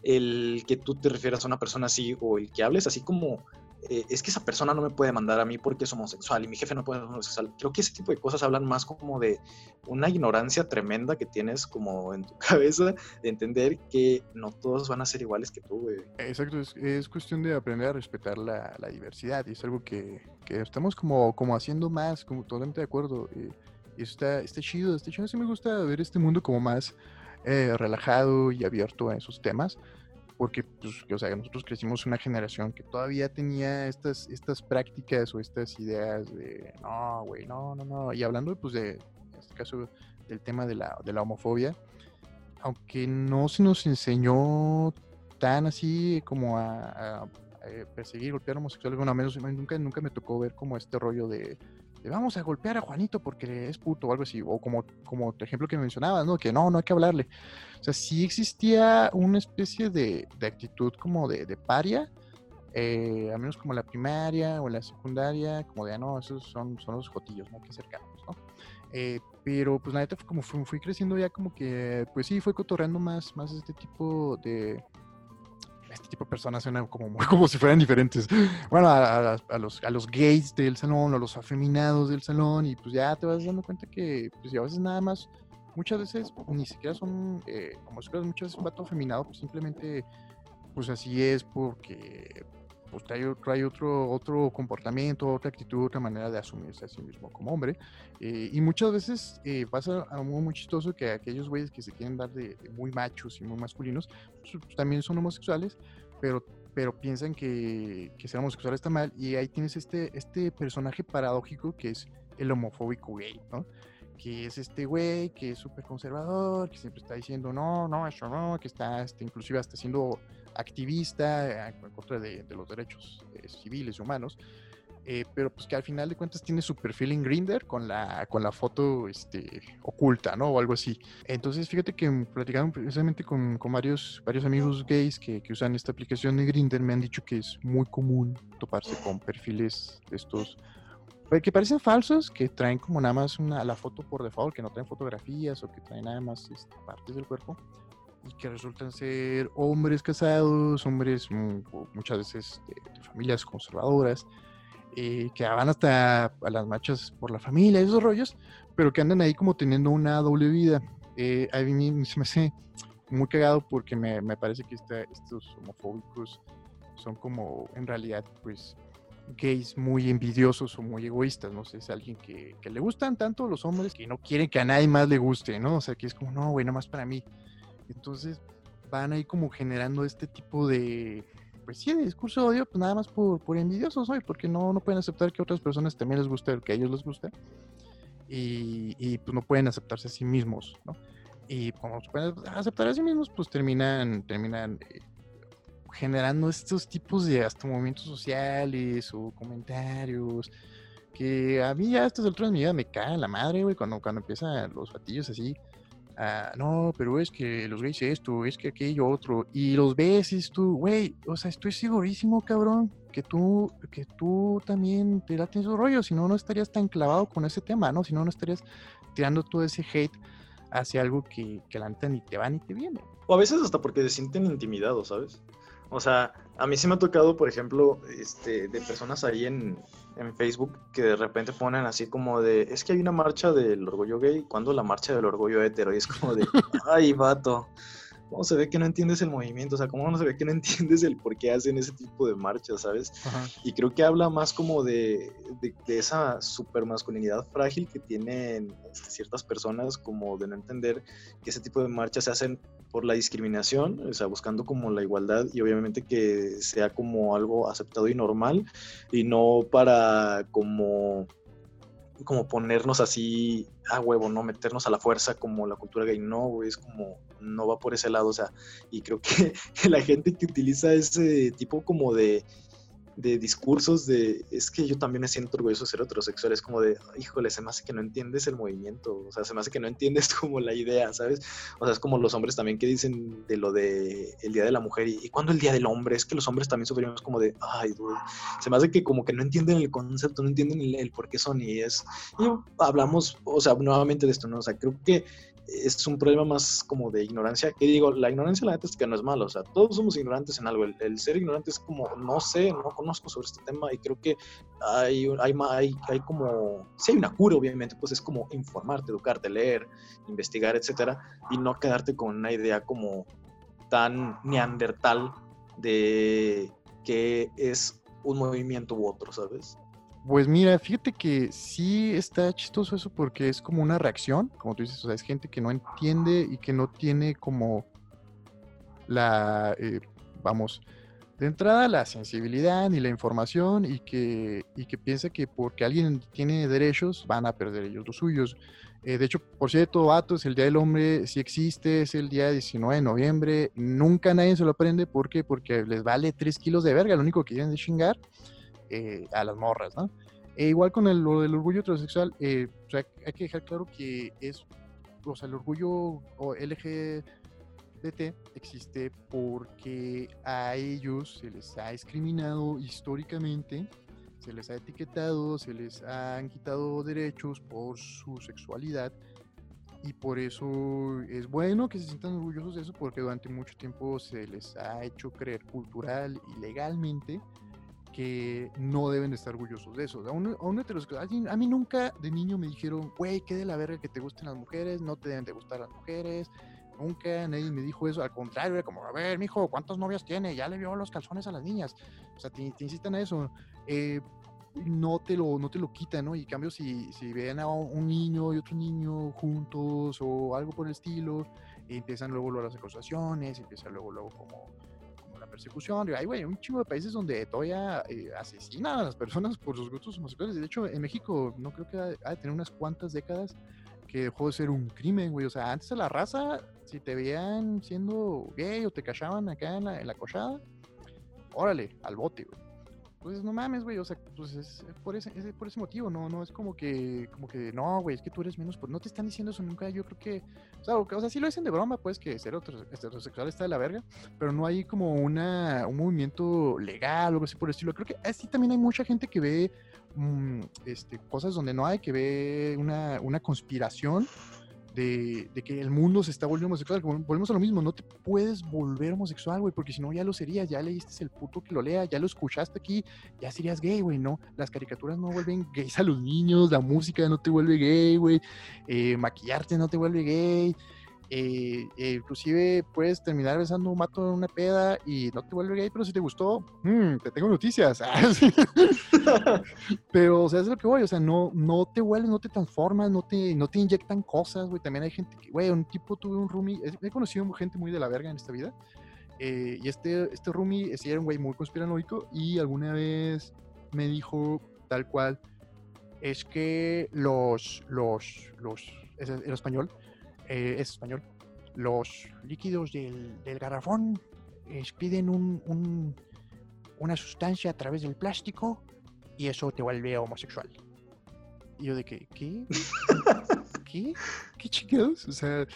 B: el que tú te refieras a una persona así o el que hables así como eh, es que esa persona no me puede mandar a mí porque es homosexual y mi jefe no puede ser homosexual. Creo que ese tipo de cosas hablan más como de una ignorancia tremenda que tienes como en tu cabeza de entender que no todos van a ser iguales que tú, güey.
A: Exacto, es, cuestión de aprender a respetar la, diversidad y es algo que, estamos como, como haciendo más, como totalmente de acuerdo. Eh, y está, está chido, está chido. Sí me gusta ver este mundo como más eh, relajado y abierto a esos temas, porque pues, o sea, nosotros crecimos una generación que todavía tenía estas, estas prácticas o estas ideas de, no, güey, no, no, no, y hablando pues de, en este caso, del tema de la, de la homofobia, aunque no se nos enseñó tan así como a, perseguir, golpear homosexuales, bueno, a menos nunca, nunca me tocó ver como este rollo de vamos a golpear a Juanito porque es puto o algo así, o como, como tu ejemplo que mencionabas, ¿no? Que no, no hay que hablarle. O sea, sí existía una especie de, de actitud como de, de paria, eh, al menos como la primaria o la secundaria, como de, ah, no, esos son, son los jotillos, ¿no? Que acercarnos, ¿no? Eh, pero pues la neta como fui, fui, creciendo ya como que, pues sí, fue cotorreando más, más este tipo de, este tipo de personas suenan como, como si fueran diferentes. Bueno, a, los, a los gays del salón, o los afeminados del salón, y pues ya te vas dando cuenta que, pues a veces nada más, muchas veces ni siquiera son eh, homosexuales, muchas veces un vato afeminado, pues simplemente, pues así es porque pues trae, otro, otro comportamiento, otra actitud, otra manera de asumirse a sí mismo como hombre. Eh, y muchas veces eh, pasa algo muy chistoso que aquellos güeyes que se quieren dar de, muy machos y muy masculinos, pues, pues, también son homosexuales, pero, pero piensan que, que ser homosexual está mal. Y ahí tienes este, este personaje paradójico que es el homofóbico gay, ¿no? Que es este güey que es súper conservador, que siempre está diciendo no, no, eso no, que está este, inclusive hasta siendo activista eh, en contra de, los derechos eh, civiles y humanos, eh, pero pues que al final de cuentas tiene su perfil en Grinder con la, con la foto este, oculta, ¿no? O algo así. Entonces, fíjate que platicaron precisamente con, con varios, varios amigos gays que, que, usan esta aplicación de Grinder, me han dicho que es muy común toparse con perfiles de estos que parecen falsos, que traen como nada más una, la foto por default, que no traen fotografías o que traen nada más este, partes del cuerpo y que resultan ser hombres casados, hombres muchas veces de, familias conservadoras, eh, que van hasta a las marchas por la familia, esos rollos, pero que andan ahí como teniendo una doble vida. Eh, a mí se me hace muy cagado porque me, me parece que estos homofóbicos son como en realidad pues gays muy envidiosos o muy egoístas, no sé, es alguien que, le gustan tanto los hombres que no quieren que a nadie más le guste, ¿no? O sea, que es como, no, güey, más para mí. Entonces van ahí como generando este tipo de, pues sí, de discurso de odio, pues nada más por, envidiosos, hoy, porque no, no pueden aceptar que a otras personas también les guste lo que a ellos les gusta. Y, y pues no pueden aceptarse a sí mismos, ¿no? Y como se pueden aceptar a sí mismos, pues terminan, terminan eh, generando estos tipos de hasta movimientos sociales o comentarios que a mí ya a estas alturas de mi vida me cae la madre, güey, cuando, cuando empiezan los fatillos así Ah, no, pero es que los gays esto, es que aquello otro, y los ves y tú, güey, o sea, estoy segurísimo, cabrón, que tú, que tú también te en esos rollos, si no, no estarías tan clavado con ese tema, ¿no? Si no, no estarías tirando todo ese hate hacia algo que, que la neta ni te va ni te viene.
B: O a veces hasta porque se sienten intimidados, ¿sabes? O sea, a mí sí me ha tocado, por ejemplo, este, de personas ahí en, en Facebook que de repente ponen así como de, es que hay una marcha del orgullo gay, cuando la marcha del orgullo hetero? Y es como de, ay, vato, ¿cómo se ve que no entiendes el movimiento? O sea, ¿cómo no se ve que no entiendes el por qué hacen ese tipo de marchas, sabes? Y creo que habla más como de, de, de esa super masculinidad frágil que tienen este, ciertas personas, como de no entender que ese tipo de marchas se hacen por la discriminación, o sea, buscando como la igualdad y obviamente que sea como algo aceptado y normal y no para como como ponernos así a huevo, no meternos a la fuerza como la cultura gay, no, es como no va por ese lado, o sea, y creo que la gente que utiliza ese tipo como de de discursos de, es que yo también me siento orgulloso de ser heterosexual, es como de, híjole, se me hace que no entiendes el movimiento, o sea, se me hace que no entiendes como la idea, ¿sabes? O sea, es como los hombres también que dicen de lo de el Día de la Mujer y, cuando el Día del Hombre, es que los hombres también sufrimos como de, ay, dude. se me hace que como que no entienden el concepto, no entienden el, por qué son y es, y hablamos, o sea, nuevamente de esto, ¿no? O sea, creo que es un problema más como de ignorancia, que digo, la ignorancia la neta es que no es malo, o sea, todos somos ignorantes en algo, el, ser ignorante es como, no sé, no conozco sobre este tema y creo que hay, hay, hay, hay como, si hay una cura obviamente, pues es como informarte, educarte, leer, investigar, etcétera, y no quedarte con una idea como tan neandertal de que es un movimiento u otro, ¿sabes?
A: Pues mira, fíjate que sí está chistoso eso porque es como una reacción, como tú dices, o sea, es gente que no entiende y que no tiene como la, eh, vamos, de entrada la sensibilidad ni la información y que, y que piensa que porque alguien tiene derechos van a perder ellos los suyos. Eh, de hecho, por cierto, vatos, el Día del Hombre sí existe, es el día 19 de noviembre, nunca nadie se lo aprende, ¿por qué? Porque les vale 3 kilos de verga, lo único que quieren de chingar eh, a las morras, ¿no? E igual con el, lo del orgullo heterosexual, eh, o sea, hay que dejar claro que es, o sea, el orgullo LGBT existe porque a ellos se les ha discriminado históricamente, se les ha etiquetado, se les han quitado derechos por su sexualidad y por eso es bueno que se sientan orgullosos de eso porque durante mucho tiempo se les ha hecho creer cultural y legalmente que no deben de estar orgullosos de eso. A un, a a mí nunca de niño me dijeron, güey, qué de la verga que te gusten las mujeres, no te deben de gustar las mujeres. Nunca nadie me dijo eso, al contrario, era como, a ver, mijo, ¿cuántas novias tiene? Ya le vio los calzones a las niñas. O sea, te, insisten a eso. Eh, no te lo, no te lo quitan, ¿no? Y en cambio, si, si ven a un niño y otro niño juntos o algo por el estilo, empiezan luego, luego las acusaciones, empiezan luego, luego como persecución. Hay, güey, un chingo de países donde todavía eh, asesinan a las personas por sus gustos homosexuales. De hecho, en México no creo que ha, de tener unas cuantas décadas que dejó de ser un crimen, güey. O sea, antes de la raza, si te veían siendo gay o te cachaban acá en la, en la cochada, órale, al bote, güey pues no mames, güey, o sea, pues es por ese, es por ese motivo, no, no es como que, como que, no, güey, es que tú eres menos, pues no te están diciendo eso nunca, yo creo que, o sea, o, sea sí lo dicen de broma, pues que ser heterosexual está de la verga, pero no hay como una, un movimiento legal o algo así por el estilo, creo que así también hay mucha gente que ve mm, este, cosas donde no hay, que ve una, una conspiración de, que el mundo se está volviendo homosexual. Volvemos a lo mismo, no te puedes volver homosexual, güey, porque si no ya lo serías, ya leíste el puto que lo lea, ya lo escuchaste aquí, ya serías gay, güey, ¿no? Las caricaturas no vuelven gays a los niños, la música no te vuelve gay, güey, eh, maquillarte no te vuelve gay, eh, eh, inclusive puedes terminar besando un mato en una peda y no te vuelve gay, pero si te gustó, mm, te tengo noticias. pero, o sea, es lo que voy, o sea, no, no te vuelves, no te transformas, no te, no te inyectan cosas, güey. También hay gente que, güey, un tipo tuve un roomie, he conocido gente muy de la verga en esta vida. Eh, y este, este roomie, sí era un güey muy conspiranoico y alguna vez me dijo tal cual, es que los, los, los, es el español, eh, es español, los líquidos del, garrafón expiden un, una sustancia a través del plástico y eso te vuelve homosexual. Y yo de que, ¿qué? ¿Qué? ¿Qué chingados? O sea,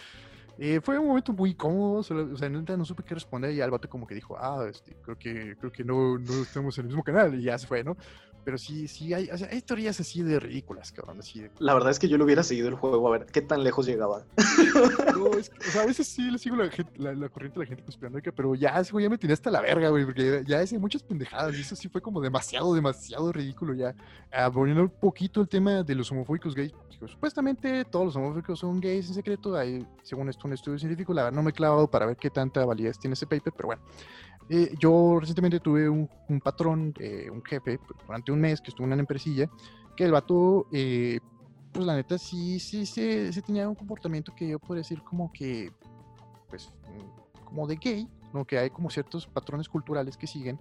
A: eh, fue un momento muy cómodo, o sea, no, no supe qué responder y al vato como que dijo, ah, este, creo que, creo que no, no estamos en el mismo canal y ya se fue, ¿no? Pero sí, sí, hay, o sea, hay teorías así de ridículas, cabrón. Así
B: La verdad es que yo lo hubiera seguido el juego a ver qué tan lejos llegaba.
A: No, es o sea, a veces sí le sigo la, la, corriente de la gente conspiranoica, pero ya ese güey ya me tenía hasta la verga, güey, porque ya hice muchas pendejadas y eso sí fue como demasiado, demasiado ridículo ya. Aboniendo un poquito el tema de los homofóbicos gays. supuestamente todos los homofóbicos son gays en secreto. Hay, según esto, un estudio científico. La verdad no me he clavado para ver qué tanta validez tiene ese paper, pero bueno. Eh, yo recientemente tuve un, patrón, eh, un jefe, pues, durante un mes que estuvo en una empresilla, que el vato, eh, pues la neta sí, sí, sí, tenía un comportamiento que yo podría decir como que pues, mm, como de gay, ¿no? Que hay como ciertos patrones culturales que siguen,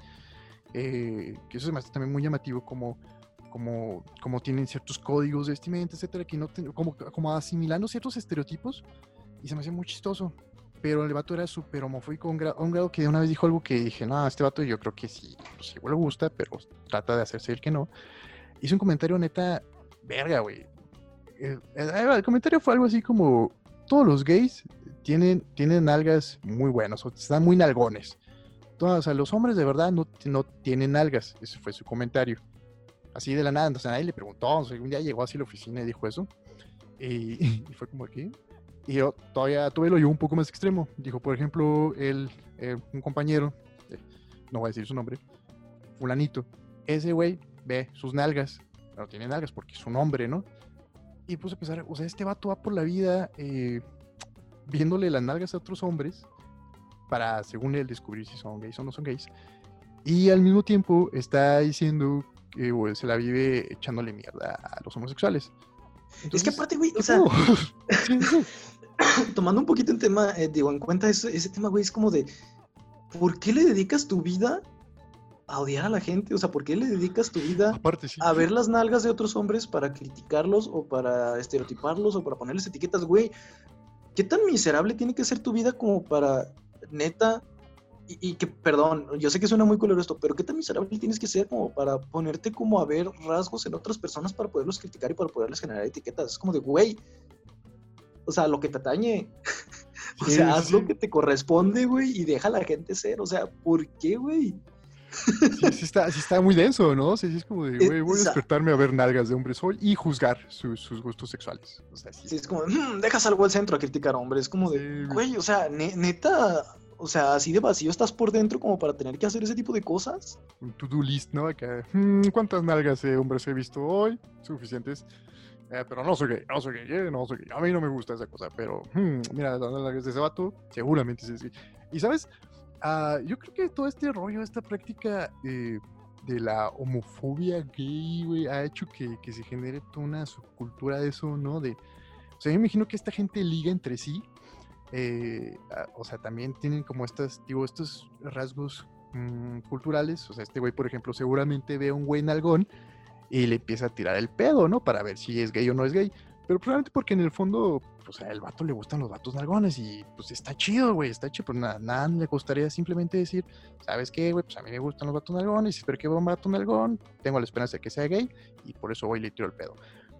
A: eh, que eso se me hace también muy llamativo, como, como, como tienen ciertos códigos de vestimenta, etcétera, que no como, como asimilando ciertos estereotipos, y se me hace muy chistoso. Pero el vato era súper homofóbico a un, grado, que una vez dijo algo que dije, no, este vato yo creo que sí, pues igual le gusta, pero trata de hacerse el que no. Hizo un comentario neta, verga, güey. El, el, comentario fue algo así como, todos los gays tienen, tienen nalgas muy buenas, o están muy nalgones. o sea, los hombres de verdad no, no tienen nalgas. Ese fue su comentario. Así de la nada, entonces nadie le preguntó, o sea, un día llegó así a la oficina y dijo eso. Y, fue como aquí. Y yo todavía tuve lo yo un poco más extremo. Dijo, por ejemplo, el, un compañero, eh, no voy a decir su nombre, fulanito, ese güey ve sus nalgas, no tiene nalgas porque es un hombre, ¿no? Y puse a pensar, o sea, este vato va por la vida eh, viéndole las nalgas a otros hombres para, según él, descubrir si son gays o no son gays. Y al mismo tiempo está diciendo que se la vive echándole mierda a los homosexuales.
B: Es que aparte, güey, o sea, tomando un poquito el tema, eh, digo, en cuenta ese, ese tema, güey, es como de, ¿por qué le dedicas tu vida a odiar a la gente? O sea, ¿por qué le dedicas tu vida a ver las nalgas de otros hombres para criticarlos o para estereotiparlos o para ponerles etiquetas, güey? ¿Qué tan miserable tiene que ser tu vida como para, neta, y, que, perdón, yo sé que suena muy color esto, pero qué tan miserable tienes que ser como para ponerte como a ver rasgos en otras personas para poderlos criticar y para poderles generar etiquetas? Es como de, güey, o sea, lo que te atañe. o sea, haz lo que te corresponde, güey, y deja a la gente ser. O sea, ¿por qué, güey?
A: Sí, está, está muy denso, ¿no? Sí, es como de, güey, voy a despertarme a ver nalgas de hombres hoy y juzgar sus gustos sexuales. O sea,
B: sí. es como, mmm, dejas algo al centro a criticar a hombres. Es como de, güey, o sea, neta, o sea, así de vacío estás por dentro como para tener que hacer ese tipo de cosas.
A: Un to-do list, ¿no? Acá, hmm, ¿cuántas nalgas de hombres he visto hoy? Suficientes. Eh, pero no soy gay, no soy gay, eh, no soy gay. A mí no me gusta esa cosa, pero hmm, mira, las nalgas de ese vato, seguramente sí, sí. Y sabes, Ah, yo creo que todo este rollo, esta práctica de la homofobia gay, güey, ha hecho que, se genere toda una subcultura de eso, ¿no? De, o sea, yo imagino que esta gente liga entre sí. Eh, o sea, también tienen como estas, digo, estos rasgos mm, culturales. O sea, este güey, por ejemplo, seguramente ve a un güey nalgón y le empieza a tirar el pedo, ¿no? Para ver si es gay o no es gay. Pero probablemente porque en el fondo, pues a el vato le gustan los vatos nalgones y pues está chido, güey, está chido. Pero nada, nada le gustaría simplemente decir, ¿sabes qué, güey? Pues a mí me gustan los vatos nalgones espero que vea un vato nalgón, tengo la esperanza de que sea gay y por eso voy y le tiro el pedo.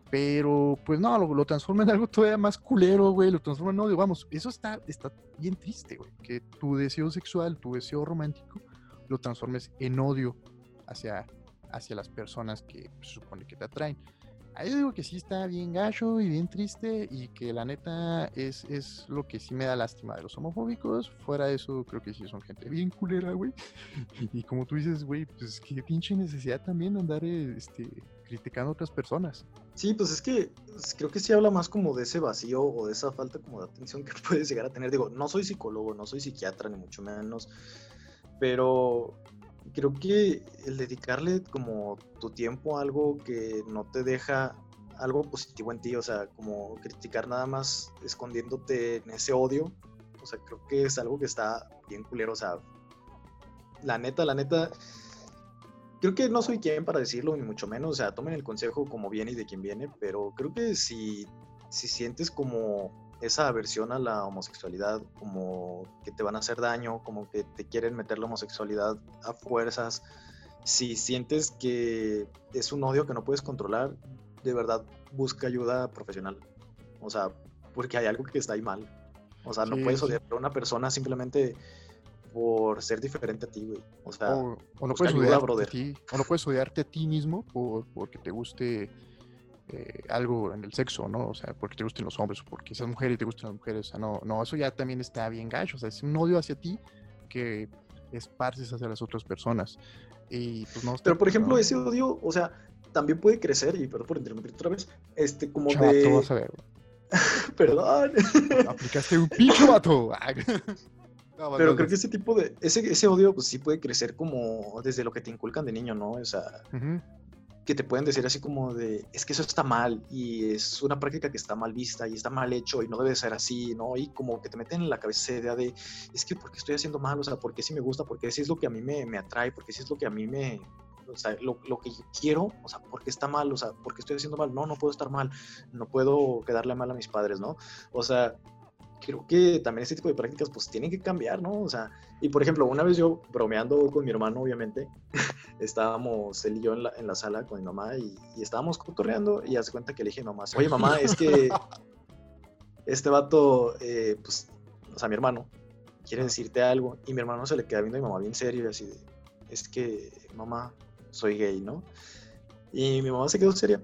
A: Pero, pues no, lo, transforma en algo todavía más culero, güey. Lo transforma en odio. Vamos, eso está, está bien triste, güey. Que tu deseo sexual, tu deseo romántico, lo transformes en odio hacia, hacia las personas que supone que te atraen. Ahí digo que sí está bien gacho y bien triste y que la neta es, es lo que sí me da lástima de los homofóbicos. Fuera de eso, creo que sí son gente bien culera, güey. Y como tú dices, güey, pues qué pinche necesidad también andar este, criticando a otras personas.
B: Sí, pues es que pues, creo que sí habla más como de ese vacío o de esa falta como de atención que puedes llegar a tener. Digo, no soy psicólogo, no soy psiquiatra, ni mucho menos, pero creo que el dedicarle como tu tiempo a algo que no te deja algo positivo en ti, o sea, como criticar nada más escondiéndote en ese odio, o sea, creo que es algo que está bien culero, o sea, la neta, la neta, creo que no soy quien para decirlo, ni mucho menos, o sea, tomen el consejo como viene y de quien viene, pero creo que si, si sientes como esa aversión a la homosexualidad, como que te van a hacer daño, como que te quieren meter la homosexualidad a fuerzas, si sientes que es un odio que no puedes controlar, de verdad busca ayuda profesional. O sea, porque hay algo que está ahí mal. O sea, no puedes odiar a una persona simplemente por ser diferente a ti, güey. O sea,
A: o, no puedes odiarte a ti, o no puedes odiarte a ti mismo por, porque te guste eh, algo en el sexo, ¿no? O sea, porque te gusten los hombres o porque seas mujer y te gustan las mujeres. O sea, no, no, eso ya también está bien gacho. O sea, es un odio hacia ti que esparces hacia las otras personas. Y pues no.
B: Pero por ejemplo, ese odio, o sea, también puede crecer, y perdón por interrumpir otra vez, este, como de.
A: Vas a ver,
B: perdón.
A: Aplicaste un pinche vato.
B: Pero creo que ese tipo de. Ese, ese odio, pues sí puede crecer como desde lo que te inculcan de niño, ¿no? O sea que te pueden decir así como de, es que eso está mal y es una práctica que está mal vista y está mal hecho y no debe ser así, ¿no? Y como que te meten en la cabeza esa idea de, es que porque estoy haciendo mal, o sea, porque sí me gusta, porque sí es lo que a mí me, me atrae, porque sí es lo que a mí me, o sea, lo, lo, que yo quiero, o sea, porque está mal, o sea, porque estoy haciendo mal, no, no puedo estar mal, no puedo quedarle mal a mis padres, ¿no? O sea, creo que también ese tipo de prácticas pues tienen que cambiar, ¿no? O sea, y por ejemplo, una vez yo bromeando con mi hermano, obviamente, estábamos él y yo en la, en la sala con mi mamá y, y, estábamos cotorreando y hace cuenta que le dije a mamá, oye mamá, es que este vato, eh, pues, o sea, mi hermano, quiere decirte algo y mi hermano se le queda viendo a mi mamá bien serio y así de, es que mamá, soy gay, ¿no? Y mi mamá se quedó seria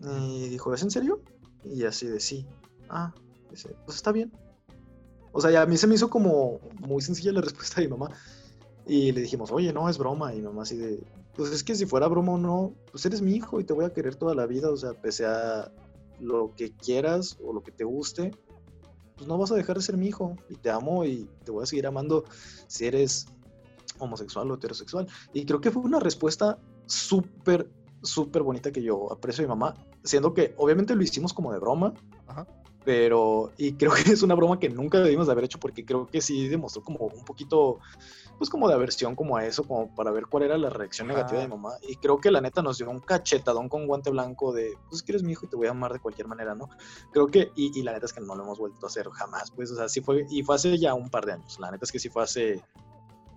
B: y dijo, ¿es en serio? Y así de sí. Ah, Dice, pues está bien. O sea, ya a mí se me hizo como muy sencilla la respuesta de mi mamá. Y le dijimos, oye, no, es broma. Y mi mamá así de, pues es que si fuera broma o no, pues eres mi hijo y te voy a querer toda la vida. O sea, pese a lo que quieras o lo que te guste, pues no vas a dejar de ser mi hijo. Y te amo y te voy a seguir amando si eres homosexual o heterosexual. Y creo que fue una respuesta súper, súper bonita que yo aprecio de mi mamá, siendo que obviamente lo hicimos como de broma. Ajá pero y creo que es una broma que nunca debimos de haber hecho porque creo que sí demostró como un poquito pues como de aversión como a eso como para ver cuál era la reacción negativa de mi mamá. Y creo que la neta nos dio un cachetadón con guante blanco de pues que eres mi hijo y te voy a amar de cualquier manera no creo que y, y, la neta es que no lo hemos vuelto a hacer jamás pues o sea sí fue y fue hace ya un par de años la neta es que sí fue hace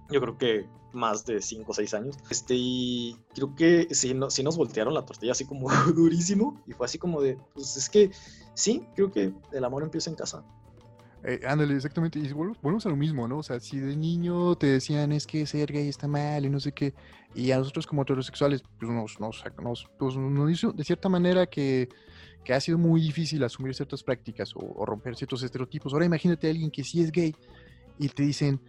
B: yo creo que más de 5 o 6 años. Este, y creo que sí, no, sí nos voltearon la tortilla así como durísimo. Y fue así como de, pues es que sí, creo que el amor empieza en casa.
A: Eh, ándale, exactamente. Y volvemos a lo mismo, ¿no? O sea, si de niño te decían es que ser gay está mal y no sé qué, y a nosotros como heterosexuales, pues nos, nos, nos, pues, nos hizo de cierta manera que, que, ha sido muy difícil asumir ciertas prácticas o, o, romper ciertos estereotipos. Ahora imagínate a alguien que sí es gay y te dicen,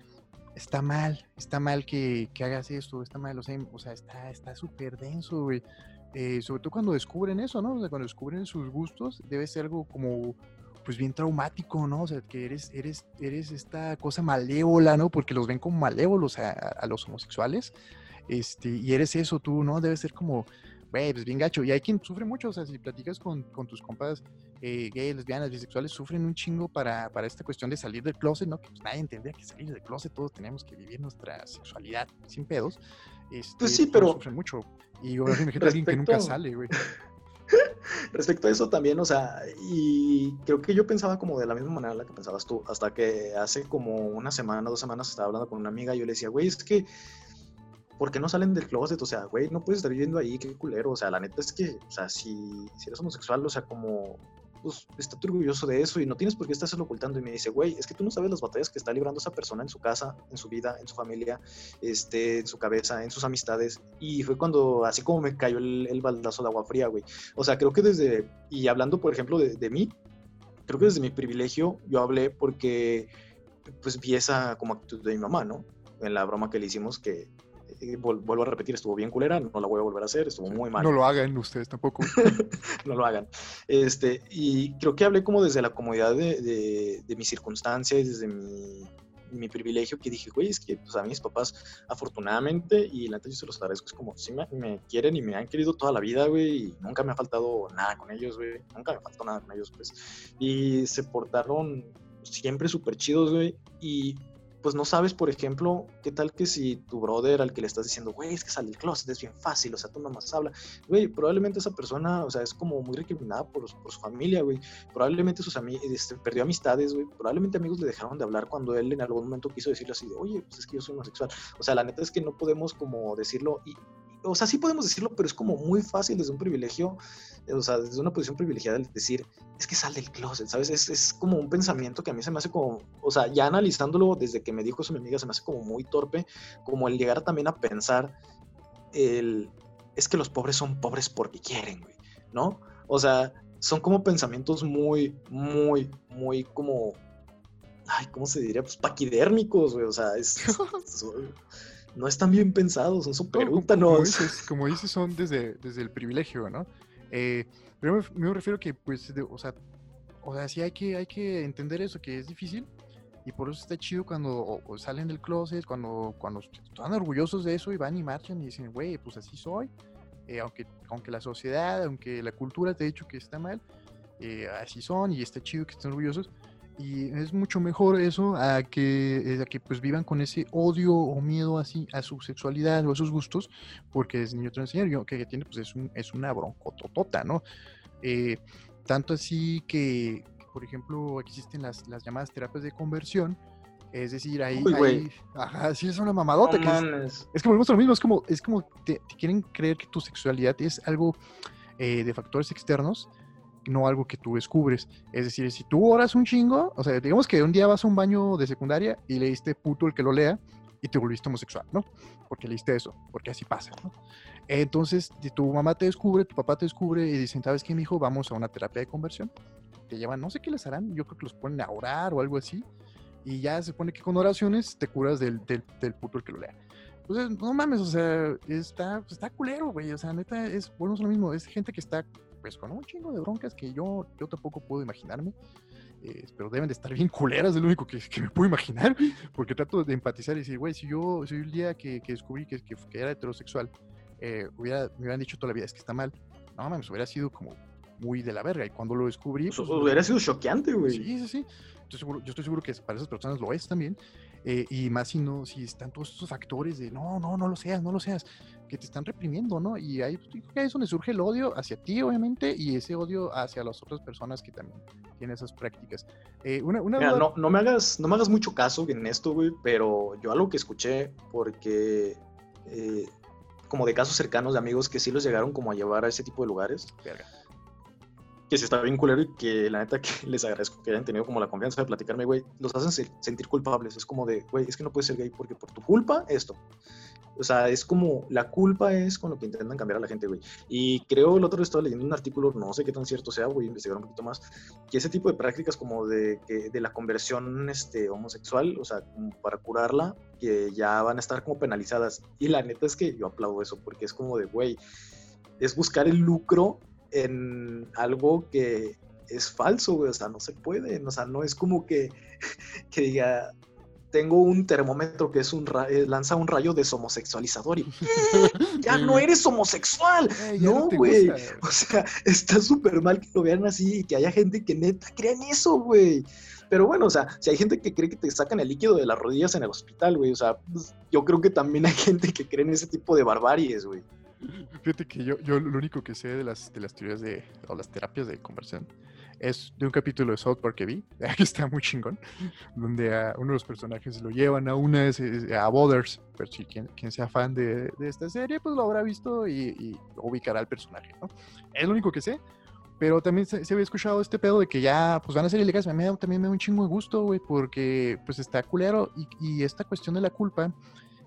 A: está mal, está mal que, que hagas esto, está mal, o sea, o sea está súper denso, güey. Eh, sobre todo cuando descubren eso, ¿no? O sea, cuando descubren sus gustos, debe ser algo como, pues bien traumático, ¿no? O sea, que eres, eres, eres esta cosa malévola, ¿no? Porque los ven como malévolos a, los homosexuales, este, y eres eso tú, ¿no? Debe ser como, güey, pues bien gacho. Y hay quien sufre mucho, o sea, si platicas con, con tus compas eh, gays, lesbianas, bisexuales, sufren un chingo para, para, esta cuestión de salir del closet, ¿no? Que pues nadie tendría que salir del closet, todos tenemos que vivir nuestra sexualidad sin pedos.
B: Este, pues sí, pero...
A: Sufren mucho. Y ahora imagínate a alguien que nunca sale, güey.
B: Respecto a eso también, o sea, y creo que yo pensaba como de la misma manera la que pensabas tú, hasta que hace como una semana, dos semanas estaba hablando con una amiga y yo le decía, güey, es que ¿por qué no salen del closet? O sea, güey, no puedes estar viviendo ahí, qué culero. O sea, la neta es que, o sea, si, si eres homosexual, o sea, como, pues, está orgulloso de eso y no tienes por qué estarse ocultando. Y me dice, güey, es que tú no sabes las batallas que está librando esa persona en su casa, en su vida, en su familia, este, en su cabeza, en sus amistades. Y fue cuando, así como me cayó el, el baldazo de agua fría, güey. O sea, creo que desde, y hablando, por ejemplo, de, de mí, creo que desde mi privilegio yo hablé porque, pues, vi esa como actitud de mi mamá, ¿no? En la broma que le hicimos que vuelvo a repetir, estuvo bien culera, no la voy a volver a hacer, estuvo muy mal.
A: No lo hagan ustedes tampoco.
B: no lo hagan. Este, y creo que hablé como desde la comodidad de, de, de mis circunstancias, desde mi, mi, privilegio, que dije, güey, es que pues, a mis papás, afortunadamente, y la yo se los agradezco, es como, sí me, me, quieren y me han querido toda la vida, güey, y nunca me ha faltado nada con ellos, güey, nunca me faltó nada con ellos, pues. Y se portaron siempre súper chidos, güey, y pues no sabes, por ejemplo, qué tal que si tu brother al que le estás diciendo, güey, es que sale del closet, es bien fácil, o sea, tú nomás habla, güey, probablemente esa persona, o sea, es como muy recriminada por, por su familia, güey, probablemente sus amigos, este, perdió amistades, güey, probablemente amigos le dejaron de hablar cuando él en algún momento quiso decirle así oye, pues es que yo soy homosexual, o sea, la neta es que no podemos como decirlo, y, o sea, sí podemos decirlo, pero es como muy fácil desde un privilegio, o sea, desde una posición privilegiada decir, es que sale del closet, ¿sabes? Es, es, como un pensamiento que a mí se me hace como, o sea, ya analizándolo desde que me dijo eso mi amiga, se me hace como muy torpe, como el llegar también a pensar, el, es que los pobres son pobres porque quieren, güey, ¿no? O sea, son como pensamientos muy, muy, muy como, ay, ¿cómo se diría? Pues paquidérmicos, güey, o sea, es... no están bien pensados, son súper no,
A: como, como, dices, son desde, desde el privilegio, ¿no? Eh, pero me, me, refiero que, pues, de, o sea, o sea, sí hay que, hay que entender eso, que es difícil, y por eso está chido cuando o, o salen del closet, cuando, cuando están orgullosos de eso y van y marchan y dicen, güey, pues así soy, eh, aunque, aunque la sociedad, aunque la cultura te ha dicho que está mal, eh, así son y está chido que estén orgullosos. Y es mucho mejor eso a que, a que pues vivan con ese odio o miedo así a su sexualidad o a sus gustos, porque desde niño enseñaron, que, que tiene pues es, un, es una broncototota, ¿no? tanto así que, por ejemplo, existen las, las llamadas terapias de conversión, es decir, ahí, ahí ajá, sí es una mamadota. es, es, que volvemos a lo mismo, es como, es como te, quieren creer que tu sexualidad es algo eh, de factores externos, no algo que tú descubres. Es decir, si tú oras un chingo, o sea, digamos que un día vas a un baño de secundaria y leíste puto el que lo lea y te volviste homosexual, ¿no? Porque leíste eso, porque así pasa, ¿no? Entonces, tu mamá te descubre, tu papá te descubre y dicen, ¿sabes qué, hijo? Vamos a una terapia de conversión. Te llevan, no sé qué les harán, yo creo que los ponen a orar o algo así y ya se supone que con oraciones te curas del, del, del puto el que lo lea. Entonces, no mames, o sea, está, está culero, güey. O sea, neta, es, bueno, es lo mismo. Es gente que está, pues, con un chingo de broncas que yo, yo tampoco puedo imaginarme. Eh, pero deben de estar bien culeras, es lo único que, que, me puedo imaginar. Porque trato de empatizar y decir, güey, si yo, si el día que, que descubrí que, que, era heterosexual, eh, hubiera, me hubieran dicho toda la vida, es que está mal. No mames, hubiera sido como muy de la verga. Y cuando lo descubrí.
B: Pues, hubiera sido choqueante, güey.
A: Sí, sí, sí yo estoy seguro que para esas personas lo es también. Eh, y más si no, si están todos estos factores de no, no, no lo seas, no lo seas, que te están reprimiendo, ¿no? Y ahí, pues, es donde surge el odio hacia ti, obviamente, y ese odio hacia las otras personas que también tienen esas prácticas.
B: Eh, una, no, no, me hagas, no me hagas mucho caso en esto, güey, pero yo algo que escuché, porque eh, como de casos cercanos de amigos que sí los llegaron como a llevar a ese tipo de lugares. Verga que si está bien culero y que la neta que les agradezco que hayan tenido como la confianza de platicarme, güey, los hacen sentir culpables. Es como de, güey, es que no puedes ser gay porque por tu culpa esto. O sea, es como la culpa es con lo que intentan cambiar a la gente, güey. Y creo el otro día estaba leyendo un artículo, no sé qué tan cierto sea, voy a investigar un poquito más, que ese tipo de prácticas como de, que, de la conversión este, homosexual, o sea, como para curarla, que ya van a estar como penalizadas. Y la neta es que yo aplaudo eso, porque es como de, güey, es buscar el lucro en algo que es falso, güey, o sea, no se puede, o sea, no es como que, que diga, tengo un termómetro que es un eh, lanza un rayo deshomosexualizador y ya no eres homosexual. no, güey. o sea, está súper mal que lo vean así y que haya gente que neta crea en eso, güey. Pero bueno, o sea, si hay gente que cree que te sacan el líquido de las rodillas en el hospital, güey, o sea, pues, yo creo que también hay gente que cree en ese tipo de barbaries, güey.
A: Fíjate que yo, yo lo único que sé de las, de las teorías de, o las terapias de conversión es de un capítulo de South Park que vi, que está muy chingón, donde a uno de los personajes lo llevan a una, a Borders, pero si quien, quien, sea fan de, de, esta serie, pues lo habrá visto y, y, ubicará al personaje, ¿no? Es lo único que sé, pero también se, había escuchado este pedo de que ya, pues van a ser ilegales, me da, también me da un chingo de gusto, güey, porque pues está culero y, y esta cuestión de la culpa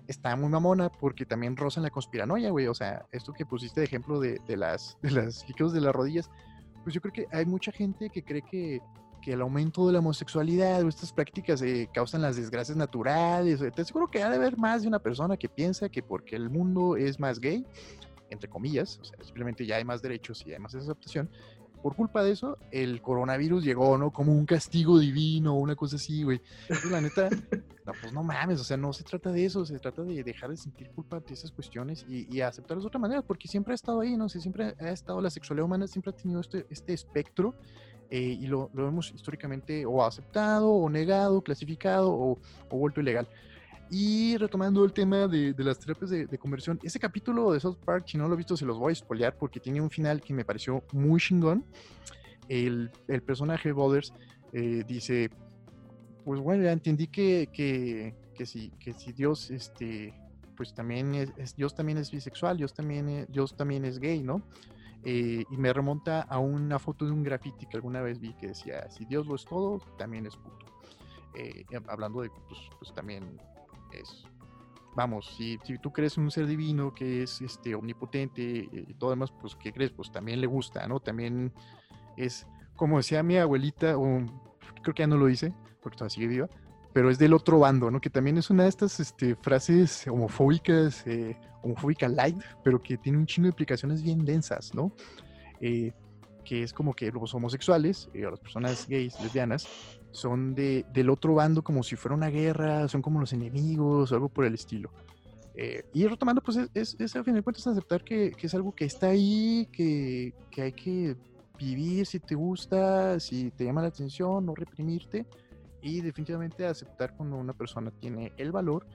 A: está muy mamona porque también rozan la conspiranoia, güey. O sea, esto que pusiste de ejemplo de, de las, de las líquidos de las rodillas, pues yo creo que hay mucha gente que cree que, que el aumento de la homosexualidad o estas prácticas eh, causan las desgracias naturales. Te aseguro que ha de haber más de una persona que piensa que porque el mundo es más gay, entre comillas, simplemente ya hay más derechos y hay más aceptación, por culpa de eso, el coronavirus llegó, ¿no? Como un castigo divino, una cosa así, güey. la neta, no, pues no mames, o sea, no se trata de eso, se trata de dejar de sentir culpa de esas cuestiones y, y aceptarlas de otra manera, porque siempre ha estado ahí, ¿no? sé, siempre ha estado la sexualidad humana, siempre ha tenido este, este espectro eh, y lo, lo, hemos históricamente o aceptado, o negado, clasificado, o, o vuelto ilegal. Y retomando el tema de, de las terapias de, conversión, ese capítulo de South Park, si no lo he visto, se los voy a spoilear porque tiene un final que me pareció muy chingón. El, el personaje Boulders eh, dice, pues bueno, ya entendí que, que, que, si, que si Dios, este, pues también es, Dios también es bisexual, Dios también es, Dios también es gay, ¿no? Eh, y me remonta a una foto de un graffiti que alguna vez vi que decía, si Dios lo es todo, también es puto. Eh, hablando de, pues, pues también es, vamos, si, tú crees en un ser divino que es este, omnipotente y todo demás, pues, ¿qué crees? Pues también le gusta, ¿no? También es, como decía mi abuelita, o creo que ya no lo dice, porque todavía sigue viva, pero es del otro bando, ¿no? Que también es una de estas este, frases homofóbicas, eh, homofóbica light, pero que tiene un chino de implicaciones bien densas, ¿no? Eh, que es como que los homosexuales, eh, las personas gays, lesbianas, son de, del otro bando como si fuera una guerra, son como los enemigos o algo por el estilo. Eh, y retomando, pues es, es, a fin de cuentas aceptar que, que, es algo que está ahí, que, que, hay que vivir si te gusta, si te llama la atención, no reprimirte y definitivamente aceptar cuando una persona tiene el valor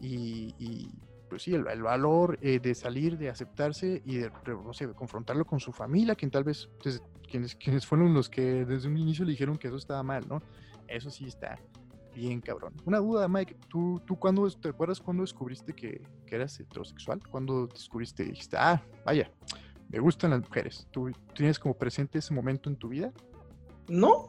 A: y, y pues sí, el, valor eh, de salir, de aceptarse y de, no sé, confrontarlo con su familia, quien tal vez, pues, quienes, quienes fueron los que desde un inicio le dijeron que eso estaba mal, ¿no? Eso sí está bien cabrón. Una duda, Mike, ¿tú, tú cuándo, te acuerdas cuando descubriste que, que eras heterosexual? ¿Cuándo descubriste dijiste, ah, vaya, me gustan las mujeres? ¿Tú tienes como presente ese momento en tu vida?
B: No.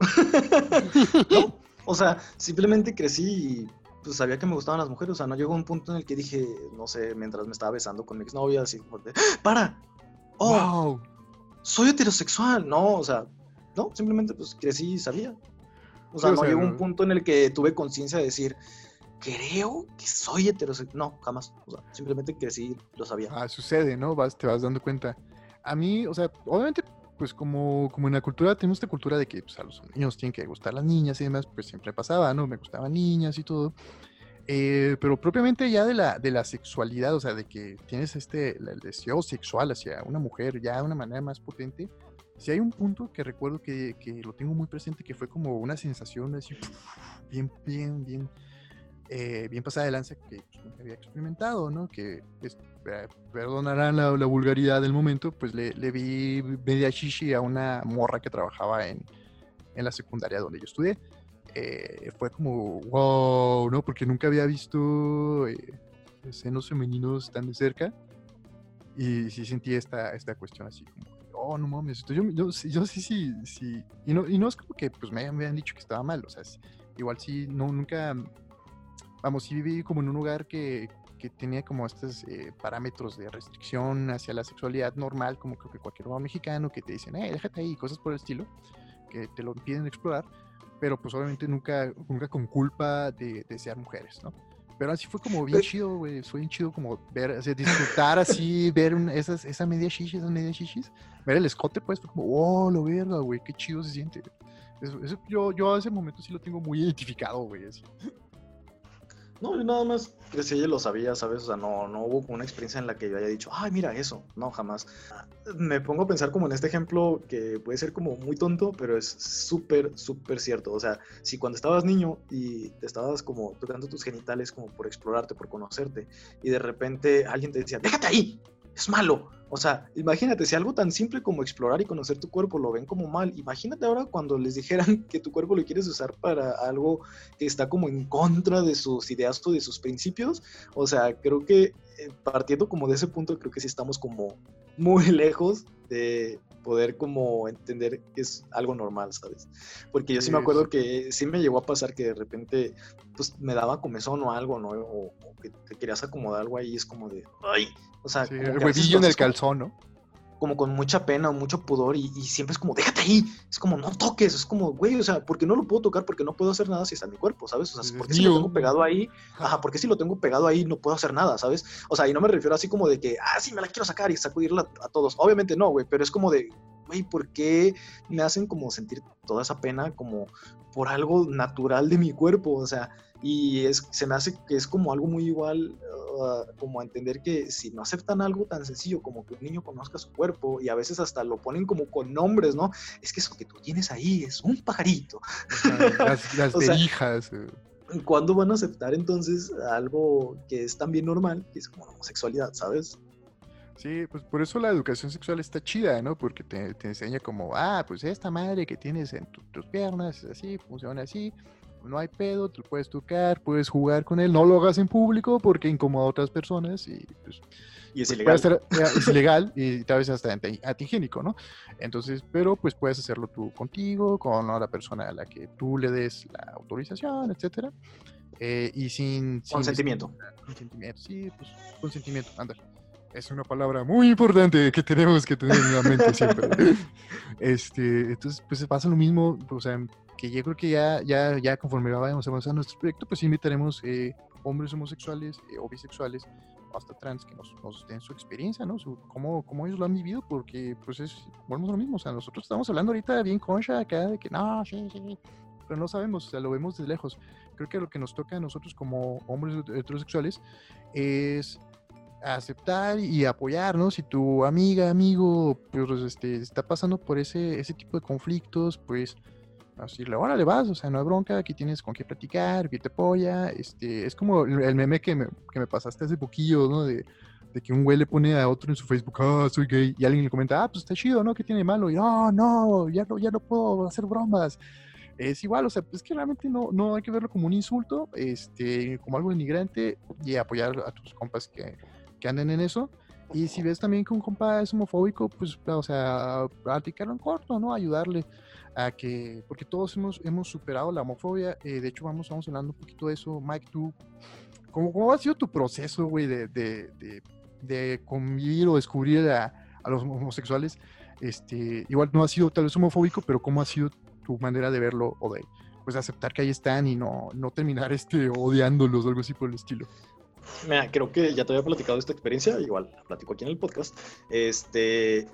B: no. O sea, simplemente crecí y pues sabía que me gustaban las mujeres. O sea, no llegó un punto en el que dije, no sé, mientras me estaba besando con mi exnovia, así como de, ¡para! ¡Oh! Soy heterosexual. No, o sea, no, simplemente pues crecí y sabía. O sea, no llegó un punto en el que tuve conciencia de decir, creo que soy heterosexual. No, jamás. O sea, simplemente crecí lo sabía.
A: Ah, sucede, ¿no? Vas, te vas dando cuenta. A mí, o sea, obviamente, pues como, como en la cultura, tenemos esta cultura de que pues, a los niños tienen que gustar las niñas y demás, pues siempre pasaba, ¿no? Me gustaban niñas y todo. Eh, pero propiamente ya de la, de la sexualidad, o sea, de que tienes este, el deseo sexual hacia una mujer ya de una manera más potente, si hay un punto que recuerdo que, que, lo tengo muy presente, que fue como una sensación así, bien, bien, bien, eh, bien pasada de lanza que nunca había experimentado, ¿no? Que, pues, eh, perdonarán la, la, vulgaridad del momento, pues le, le, vi media shishi a una morra que trabajaba en, en la secundaria donde yo estudié. Eh, fue como, wow, ¿no? Porque nunca había visto eh, senos femeninos tan de cerca. Y sí sentí esta, esta cuestión así como, oh, no mames, yo, yo, yo, sí, sí, sí. Y no, y no es como que pues me, me han dicho que estaba mal, o sea, igual sí, no, nunca, vamos, sí viví como en un lugar que, que tenía como estos eh, parámetros de restricción hacia la sexualidad normal, como creo que cualquier hombre mexicano que te dicen, eh, déjate ahí, cosas por el estilo, que te lo impiden explorar, pero pues obviamente nunca, nunca con culpa de desear mujeres, ¿no? Pero así fue como bien chido, güey. Fue bien chido como ver, o sea, disfrutar así, ver un, esas, esa media shishis, esas media shishis. Ver el escote, pues, fue como, oh, lo verga, güey, qué chido se siente. Eso, eso, yo, yo a ese momento sí lo tengo muy identificado, güey. Así.
B: No, yo nada más crecí y lo sabía, ¿sabes? O sea, no, no hubo una experiencia en la que yo haya dicho, ay, mira eso. No, jamás. Me pongo a pensar como en este ejemplo que puede ser como muy tonto, pero es súper, súper cierto. O sea, si cuando estabas niño y te estabas como tocando tus genitales como por explorarte, por conocerte, y de repente alguien te decía, déjate ahí, es malo. O sea, imagínate, si algo tan simple como explorar y conocer tu cuerpo lo ven como mal, imagínate ahora cuando les dijeran que tu cuerpo lo quieres usar para algo que está como en contra de sus ideas o de sus principios. O sea, creo que eh, partiendo como de ese punto, creo que sí estamos como muy lejos de poder como entender que es algo normal, ¿sabes? Porque yo sí me acuerdo que sí me llegó a pasar que de repente pues me daba comezón o algo, ¿no? O, o que te querías acomodar algo ahí, es como de, ay, o sea,
A: sí, el huevillo en el calzón, ¿no?
B: Como con mucha pena o mucho pudor y, y, siempre es como, déjate ahí, es como, no toques, es como, güey, o sea, porque no lo puedo tocar, porque no puedo hacer nada si está en mi cuerpo, ¿sabes? O sea, porque si lo tengo pegado ahí, ajá, porque si lo tengo pegado ahí no puedo hacer nada, ¿sabes? O sea, y no me refiero así como de que, ah, sí, me la quiero sacar y sacudirla a, a todos. Obviamente no, güey, pero es como de, güey, ¿por qué me hacen como sentir toda esa pena como por algo natural de mi cuerpo? O sea, y es, se me hace que es como algo muy igual, uh, como entender que si no aceptan algo tan sencillo como que un niño conozca su cuerpo y a veces hasta lo ponen como con nombres, ¿no? Es que eso que tú tienes ahí es un pajarito.
A: Las, las sea, hijas. Eh.
B: ¿Cuándo van a aceptar entonces algo que es también normal, que es como la homosexualidad, ¿sabes?
A: Sí, pues por eso la educación sexual está chida, ¿no? Porque te, te enseña como, ah, pues esta madre que tienes en tu, tus piernas es así, funciona así, no hay pedo, te lo puedes tocar, puedes jugar con él, no lo hagas en público porque incomoda a otras personas y pues...
B: Y es
A: pues
B: ilegal.
A: Ser, es ilegal y tal vez hasta antihigiénico, ¿no? Entonces, pero pues puedes hacerlo tú contigo, con la persona a la que tú le des la autorización, etcétera. Eh, y sin...
B: Consentimiento.
A: Sin, consentimiento, sí, pues consentimiento, anda. Es una palabra muy importante que tenemos que tener en la mente siempre. este, entonces, pues pasa lo mismo, o sea, que yo creo que ya, ya, ya conforme vayamos avanzando nuestro proyecto, pues invitaremos eh, hombres homosexuales eh, o bisexuales hasta trans que nos, nos den su experiencia, ¿no? Su, cómo, cómo ellos lo han vivido, porque pues es, volvemos a lo mismo, o sea, nosotros estamos hablando ahorita bien concha acá de que no, sí, sí, pero no sabemos, o sea, lo vemos de lejos. Creo que lo que nos toca a nosotros como hombres heterosexuales es aceptar y apoyar, ¿no? Si tu amiga, amigo, pues este, está pasando por ese, ese tipo de conflictos, pues decirle, ahora le vas, o sea, no hay bronca, aquí tienes con qué platicar, que te apoya, este, es como el meme que me, que me pasaste hace poquillo, ¿no? De, de que un güey le pone a otro en su Facebook, ah, soy gay, y alguien le comenta, ah, pues está chido, ¿no? ¿Qué tiene malo? Y no, no, ya no, ya no puedo hacer bromas. Es igual, o sea, es que realmente no, no hay que verlo como un insulto, este, como algo inmigrante y apoyar a tus compas que, que anden en eso. Y si ves también que un compa es homofóbico, pues, o sea, practicarlo en corto, ¿no? Ayudarle a que, porque todos hemos, hemos superado la homofobia. Eh, de hecho, vamos, vamos hablando un poquito de eso. Mike, tú, ¿cómo, cómo ha sido tu proceso, güey, de, de, de, convivir o descubrir a, a, los homosexuales? Este, igual no ha sido tal vez homofóbico, pero ¿cómo ha sido tu manera de verlo o de pues aceptar que ahí están y no, no terminar este, odiándolos o algo así por el estilo?
B: Mira, creo que ya te había platicado esta experiencia, igual la platico aquí en el podcast. Este,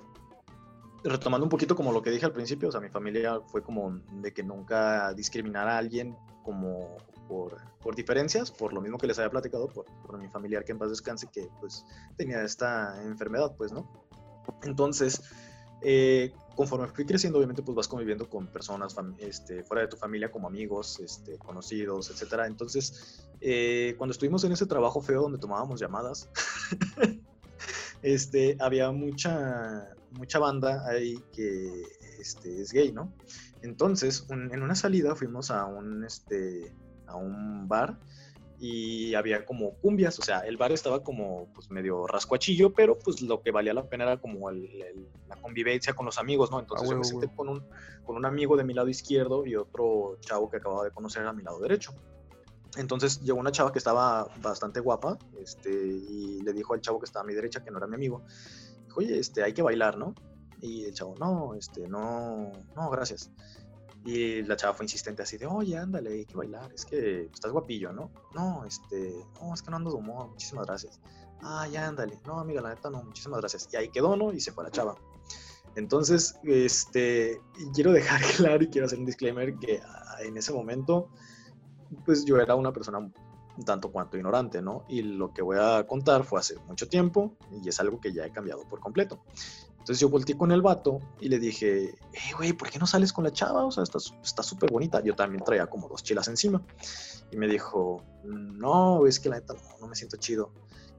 B: retomando un poquito como lo que dije al principio, o sea, mi familia fue como de que nunca discriminara a alguien como por, por diferencias, por lo mismo que les había platicado, por, por, mi familiar que en paz descanse, que pues tenía esta enfermedad, pues, ¿no? Entonces, eh, conforme fui creciendo, obviamente, pues vas conviviendo con personas este, fuera de tu familia, como amigos, este, conocidos, etcétera. Entonces, eh, cuando estuvimos en ese trabajo feo donde tomábamos llamadas, este, había mucha, mucha banda ahí que este, es gay, ¿no? Entonces, en una salida fuimos a un, este, a un bar y había como cumbias, o sea, el bar estaba como pues medio rascuachillo, pero pues lo que valía la pena era como la convivencia con los amigos, ¿no? Entonces yo me senté con un, con un amigo de mi lado izquierdo y otro chavo que acababa de conocer a mi lado derecho. Entonces llegó una chava que estaba bastante guapa este, y le dijo al chavo que estaba a mi derecha, que no era mi amigo, oye, este, hay que bailar, ¿no? Y el chavo, no, este, no, no, gracias. Y la chava fue insistente así de, oye, ándale, hay que bailar, es que estás guapillo, ¿no? No, este, no, es que no ando de humor, muchísimas gracias. Ah, ya, ándale. No, amiga, la neta no, muchísimas gracias. Y ahí quedó, ¿no? Y se fue la chava. Entonces, este, quiero dejar claro y quiero hacer un disclaimer que ah, en ese momento, pues yo era una persona tanto cuanto ignorante, ¿no? Y lo que voy a contar fue hace mucho tiempo y es algo que ya he cambiado por completo. Entonces yo volteé con el vato y le dije, hey, güey, ¿por qué no sales con la chava? O sea, está súper bonita. Yo también traía como dos chilas encima. Y me dijo, no, es que la neta no, no me siento chido.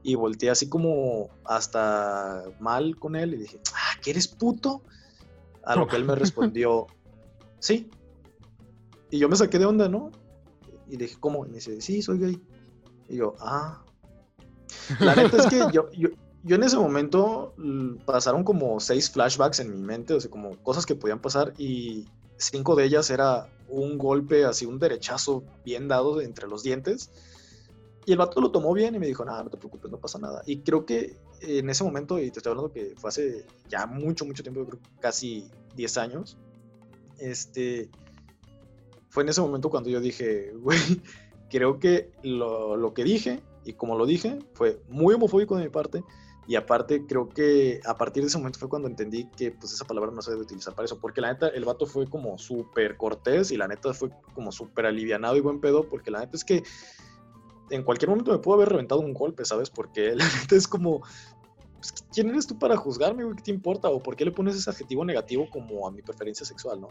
B: Y volteé así como hasta mal con él y dije, ah, ¿que eres puto? A lo que él me respondió, sí. Y yo me saqué de onda, ¿no? Y le dije, ¿cómo? Y me dice, sí, soy gay. Y yo, ah. La neta es que yo, yo, yo en ese momento pasaron como seis flashbacks en mi mente, o sea, como cosas que podían pasar y cinco de ellas era un golpe, así un derechazo bien dado entre los dientes. Y el vato lo tomó bien y me dijo, nada, no te preocupes, no pasa nada. Y creo que en ese momento, y te estoy hablando que fue hace ya mucho, mucho tiempo, creo casi 10 años, este, fue en ese momento cuando yo dije, güey, creo que lo, lo que dije y como lo dije, fue muy homofóbico de mi parte y aparte, creo que a partir de ese momento fue cuando entendí que pues esa palabra no se debe utilizar para eso. Porque la neta, el vato fue como súper cortés y la neta fue como súper alivianado y buen pedo. Porque la neta es que en cualquier momento me pudo haber reventado un golpe, ¿sabes? Porque la neta es como, pues, ¿quién eres tú para juzgarme, ¿Qué te importa? ¿O por qué le pones ese adjetivo negativo como a mi preferencia sexual, no?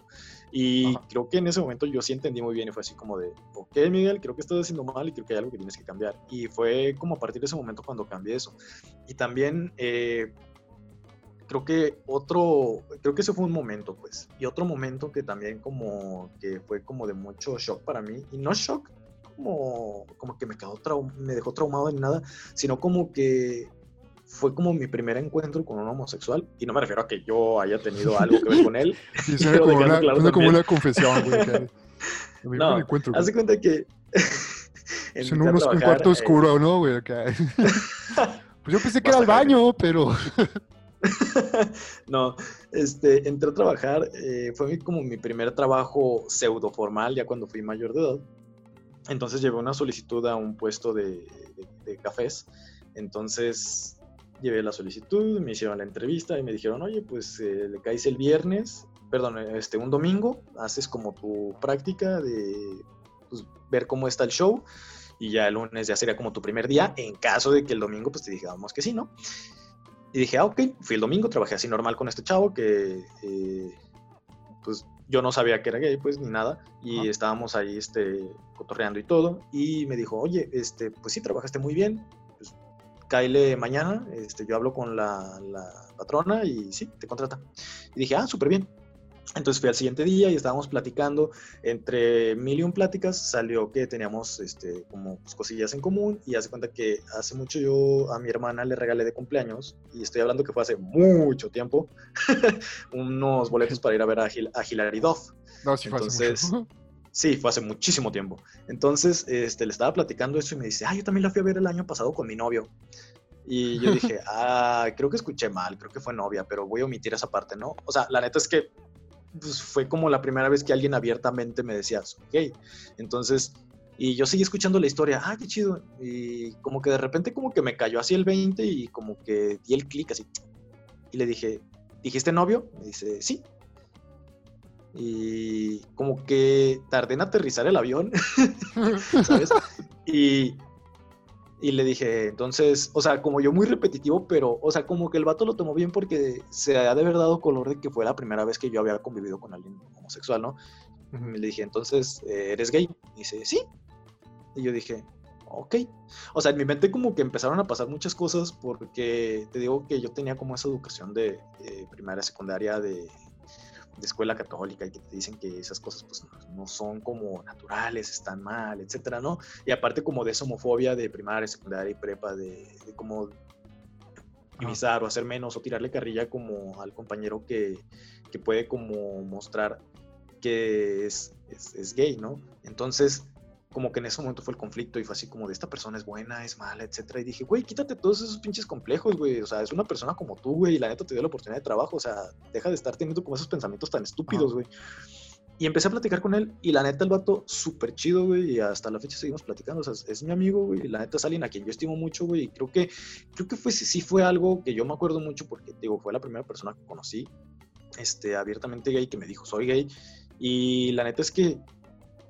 B: Y creo que en ese momento yo sí entendí muy bien y fue así como de, ok, Miguel, creo que estás haciendo mal y creo que hay algo que tienes que cambiar. Y fue como a partir de ese momento cuando cambié eso. Y también... Eh, creo que otro, creo que ese fue un momento, pues. Y otro momento que también como que fue como de mucho shock para mí, y no shock como, como que me, quedó me dejó traumado ni nada, sino como que fue como mi primer encuentro con un homosexual. Y no me refiero a que yo haya tenido algo que ver con él.
A: Sí, suena como, una, como una confesión, güey.
B: no, encuentro, haz de cuenta que...
A: en un cuarto oscuro, ¿no, güey? pues yo pensé que era el baño, pero...
B: no, este, entré a trabajar, eh, fue como mi primer trabajo pseudo formal, ya cuando fui mayor de edad. Entonces llevé una solicitud a un puesto de, de cafés. Entonces llevé la solicitud, me hicieron la entrevista y me dijeron, oye, pues eh, le caes el viernes, perdón, este, un domingo, haces como tu práctica de pues, ver cómo está el show y ya el lunes ya sería como tu primer día, en caso de que el domingo pues te digamos que sí, ¿no? Y dije, ah, ok, fui el domingo, trabajé así normal con este chavo que eh, pues yo no sabía que era gay, pues, ni nada, y estábamos ahí, este, cotorreando y todo, y me dijo, oye, este, pues sí, trabajaste muy bien, cáele mañana, este, yo hablo con la, la patrona y sí, te contrata. Y dije, ah, súper bien. Entonces fui al siguiente día y estábamos platicando, entre mil y un pláticas salió que teníamos este, como pues, cosillas en común y hace cuenta que hace mucho yo a mi hermana le regalé de cumpleaños y estoy hablando que fue hace mucho tiempo, unos boletos para ir a ver a, a Hilary Duff.
A: No, sí, Entonces, fue hace
B: Sí, fue hace muchísimo tiempo. Entonces este, le estaba platicando eso y me dice, ah, yo también la fui a ver el año pasado con mi novio. Y yo dije, ah, creo que escuché mal, creo que fue novia, pero voy a omitir esa parte, ¿no? O sea, la neta es que pues, fue como la primera vez que alguien abiertamente me decía, soy gay. Entonces, y yo seguí escuchando la historia, ah, qué chido. Y como que de repente como que me cayó así el 20 y como que di el clic así. Y le dije, ¿dijiste novio? Me dice, sí. Y como que tardé en aterrizar el avión, ¿sabes? Y, y le dije, entonces, o sea, como yo muy repetitivo, pero, o sea, como que el vato lo tomó bien porque se ha de haber dado color de que fue la primera vez que yo había convivido con alguien homosexual, ¿no? Y le dije, entonces, eh, ¿eres gay? Y dice, sí. Y yo dije, ok. O sea, en mi mente como que empezaron a pasar muchas cosas porque te digo que yo tenía como esa educación de primaria, secundaria, de de escuela católica y que te dicen que esas cosas pues no, son como naturales, están mal, etcétera, ¿no? Y aparte como de esa homofobia de primaria, secundaria y prepa, de, de como minimizar o hacer menos o tirarle carrilla como al compañero que, que puede como mostrar que es, es, es, gay, ¿no? Entonces, como que en ese momento fue el conflicto y fue así como de esta persona es buena, es mala, etcétera. Y dije, güey, quítate todos esos pinches complejos, güey. O sea, es una persona como tú, güey, y la neta te dio la oportunidad de trabajo. O sea, deja de estar teniendo como esos pensamientos tan estúpidos, güey. Y empecé a platicar con él y la neta el vato súper chido, güey, y hasta la fecha seguimos platicando, o sea, es mi amigo, güey, y la neta es alguien a quien yo estimo mucho, güey, y creo que, creo que fue, sí fue algo que yo me acuerdo mucho porque, digo, fue la primera persona que conocí, este, abiertamente gay, que me dijo, soy gay, y la neta es que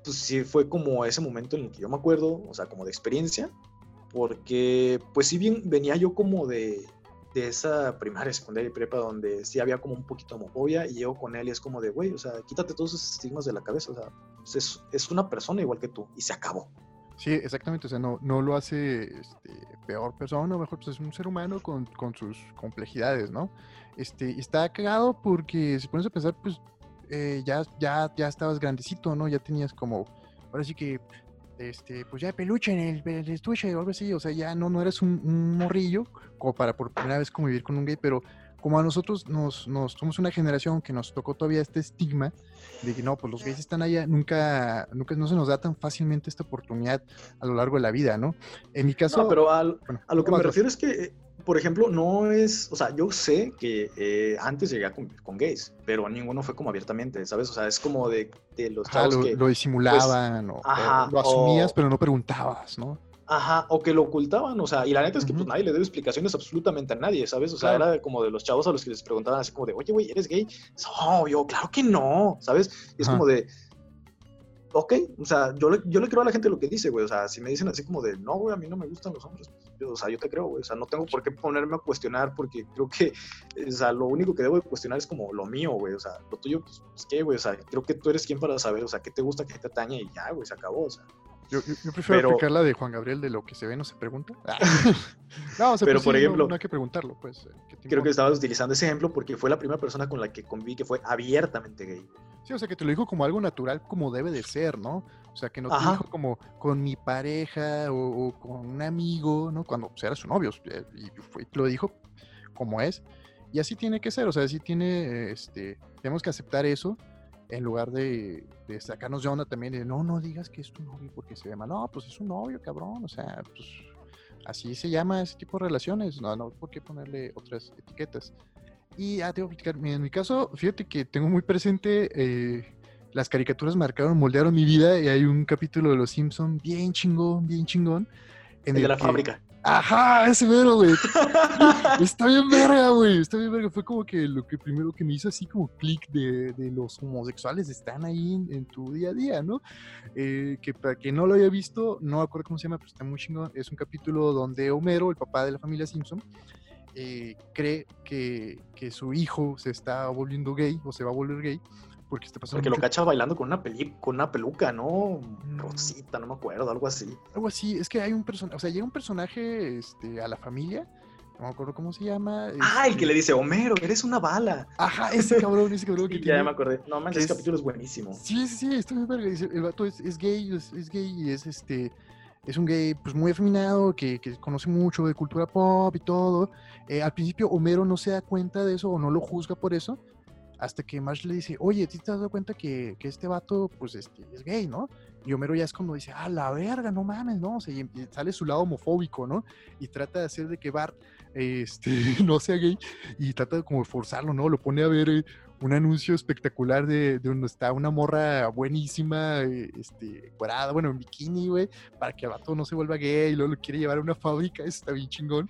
B: pues sí fue como ese momento en el que yo me acuerdo, o sea, como de experiencia, porque pues sí bien venía yo como de, de esa primaria, secundaria y prepa donde sí había como un poquito de homofobia y yo con él y es como de, güey, o sea, quítate todos esos estigmas de la cabeza, o sea, pues, es, es, una persona igual que tú y se acabó.
A: Sí, exactamente, o sea, no, no lo hace este, peor persona, mejor pues es un ser humano con, con sus complejidades, ¿no? Este, está cagado porque si pones a pensar, pues eh, ya, ya, ya estabas grandecito, ¿no? Ya tenías como, ahora sí que, este, pues ya peluche en el, estuche o algo así, o sea, ya no, no eres un, morrillo como para por primera vez convivir con un gay, pero como a nosotros nos, nos somos una generación que nos tocó todavía este estigma de que no, pues los gays están allá, nunca, nunca no se nos da tan fácilmente esta oportunidad a lo largo de la vida, ¿no? En mi caso...
B: No, pero a lo que me refiero es que eh, por ejemplo, no es, o sea, yo sé que eh, antes llegué a con, gays, pero ninguno fue como abiertamente, ¿sabes? O sea, es como de, los chavos
A: lo,
B: que...
A: Lo disimulaban o, lo asumías, pero no preguntabas, ¿no?
B: Ajá, o que lo ocultaban, o sea, y la neta es que pues nadie le dio explicaciones absolutamente a nadie, ¿sabes? O sea, era como de los chavos a los que les preguntaban así como de, oye, güey, ¿eres gay? No, yo, claro que no, ¿sabes? Y es como de, ok, o sea, yo le, yo le creo a la gente lo que dice, güey. O sea, si me dicen así como de, no, güey, a mí no me gustan los hombres, pues, yo, o sea, yo te creo, güey. O sea, no tengo por qué ponerme a cuestionar porque creo que, o sea, lo único que debo de cuestionar es como lo mío, güey. O sea, lo tuyo, pues, pues, ¿qué, güey? O sea, creo que tú eres quien para saber, o sea, qué te gusta, qué te atañe y ya, güey, se acabó, o sea.
A: Yo, yo, prefiero aplicar la de Juan Gabriel de lo que se ve no se pregunta. Ah.
B: no, o sea, pero pues por ejemplo,
A: no, hay que preguntarlo, pues.
B: Eh, creo que estabas utilizando ese ejemplo porque fue la primera persona con la que conviví que fue abiertamente gay.
A: Sí, o sea, que te lo dijo como algo natural, como debe de ser, ¿no? O sea, que no te dijo como con mi pareja o, con un amigo, ¿no? Cuando pues, era su novio, eh, y fue, lo dijo como es. Y así tiene que ser, o sea, así tiene, este, tenemos que aceptar eso en lugar de, sacarnos de onda también, de no, no digas que es tu novio porque se llama, no, pues es un novio, cabrón, o sea, pues así se llama ese tipo de relaciones, no, no, ¿por qué ponerle otras etiquetas? Y ah, te voy a platicar, en mi caso, fíjate que tengo muy presente, eh, las caricaturas marcaron, moldearon mi vida y hay un capítulo de Los Simpson bien chingón, bien chingón.
B: En el, de la fábrica.
A: Ajá, ese mero, güey. Está bien verga, güey. Está bien verga. Fue como que lo que primero que me hizo así como clic de, de, los homosexuales están ahí en, tu día a día, ¿no? Eh, que para quien no lo haya visto, no me acuerdo cómo se llama, pero está muy chingón. Es un capítulo donde Homero, el papá de la familia Simpson, eh, cree que, que su hijo se está volviendo gay o se va a volver gay porque, está
B: porque lo cacha bailando con una, peli con una peluca, ¿no? Mm. Rosita, no me acuerdo, algo así.
A: Algo así, es que hay un personaje, o sea, llega un personaje este, a la familia, no me acuerdo cómo se llama.
B: Ah, el que le dice, Homero, eres una bala.
A: Ajá, ese cabrón, ese cabrón que
B: tiene. Ya me acordé. No, man, ese capítulo es buenísimo.
A: Sí, sí, sí, está muy verga. El vato es, es gay, es, es, gay y es este. Es un gay pues muy afeminado, que, que conoce mucho de cultura pop y todo. Eh, al principio Homero no se da cuenta de eso o no lo juzga por eso, hasta que Marsh le dice, oye, ¿te has dado cuenta que, que, este vato, pues, este, es gay, ¿no? Y Homero ya es como dice, ah, la verga, no mames, ¿no? O sea, y sale su lado homofóbico, ¿no? Y trata de hacer de que Bart, este, no sea gay, y trata de como forzarlo, ¿no? Lo pone a ver eh, un anuncio espectacular de, de, donde está una morra buenísima, eh, este, cuadrada, bueno, en bikini, güey, para que el vato no se vuelva gay y luego lo quiere llevar a una fábrica, eso está bien chingón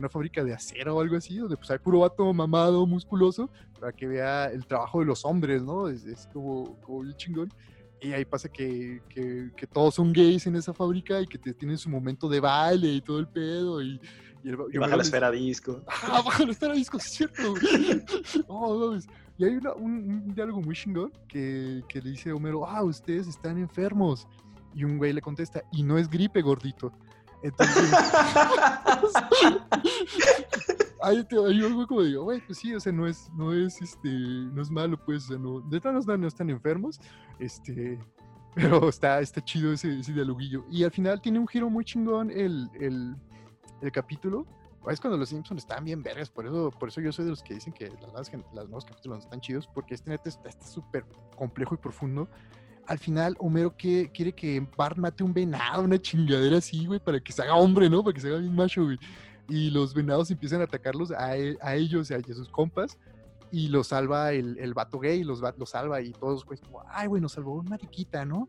A: una fábrica de acero o algo así, donde pues hay puro vato mamado, musculoso, para que vea el trabajo de los hombres, ¿no? Es, es como, como bien chingón. Y ahí pasa que, que, que, todos son gays en esa fábrica y que te tienen su momento de baile y todo el pedo. Y,
B: y, el, y baja la esfera disco.
A: Ah, baja la esfera disco, es cierto. oh, y hay una, un, un, diálogo muy chingón que, que le dice Homero, ah, ustedes están enfermos. Y un güey le contesta, y no es gripe, gordito. Entonces, ahí, te, yo como digo, güey, pues sí, o sea, no es, no es, este, no es malo, pues, o sea, no, de todas no, no están enfermos, este, pero está, está chido ese, ese dialoguillo. Y al final tiene un giro muy chingón el, el, el capítulo. Es cuando los Simpsons están bien vergas, por eso, por eso yo soy de los que dicen que las nuevas, las nuevos capítulos están chidos, porque este neta está súper complejo y profundo al final Homero que, quiere que Bart mate un venado, una chingadera así, güey, para que se haga hombre, ¿no? Para que se haga bien macho, güey. Y los venados empiezan a atacarlos a, e, a ellos y a sus compas. Y los salva el, el vato gay, los, los salva y todos, pues, como, ay, güey, nos salvó una mariquita, ¿no?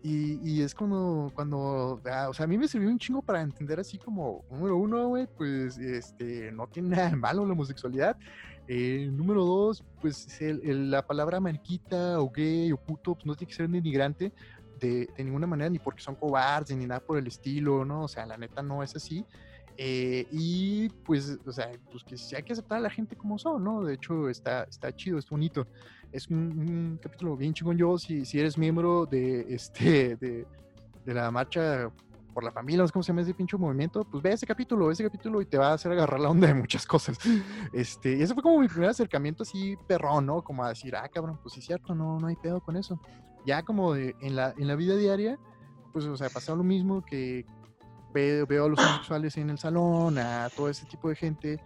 A: Y, y, es cuando, cuando, ah, o sea, a mí me sirvió un chingo para entender así como, número uno, güey, pues, este, no tiene nada de malo la homosexualidad. Eh, número dos, pues el, la palabra mariquita o gay o puto pues, no tiene que ser denigrante de, de, ninguna manera, ni porque son cobardes, ni nada por el estilo, ¿no? O sea, la neta no es así. Eh, y pues, o sea, pues que hay que aceptar a la gente como son, ¿no? De hecho, está, está chido, es bonito. Es un, capítulo bien chingón yo, si, si eres miembro de, este, de, de la marcha por la familia, no sé cómo se llama ese pinche movimiento, pues ve ese capítulo, ese capítulo y te va a hacer agarrar la onda de muchas cosas. Este, y ese fue como mi primer acercamiento así perrón, ¿no? Como a decir, ah, cabrón, pues sí es cierto, no, no hay pedo con eso. Ya como de, en, la, en la vida diaria, pues, o sea, pasado lo mismo que veo, veo a los homosexuales en el salón, a todo ese tipo de gente,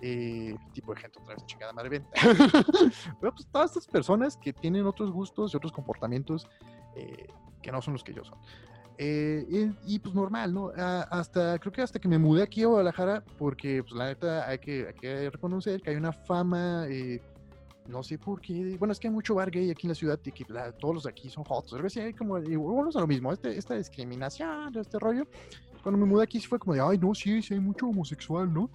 A: eh, tipo de gente otra vez chingada madre venta. Pero pues todas estas personas que tienen otros gustos y otros comportamientos eh, que no son los que yo son. Eh, y, pues normal, ¿no? hasta, creo que hasta que me mudé aquí a Guadalajara, porque pues la neta hay que, hay que reconocer que hay una fama, eh, no sé por qué, bueno, es que hay mucho bar gay aquí en la ciudad y que todos los de aquí son hot, a veces hay como, y bueno, es lo mismo, este, esta discriminación, este rollo, cuando me mudé aquí fue como de, ay, no, sí, sí hay mucho homosexual, ¿no?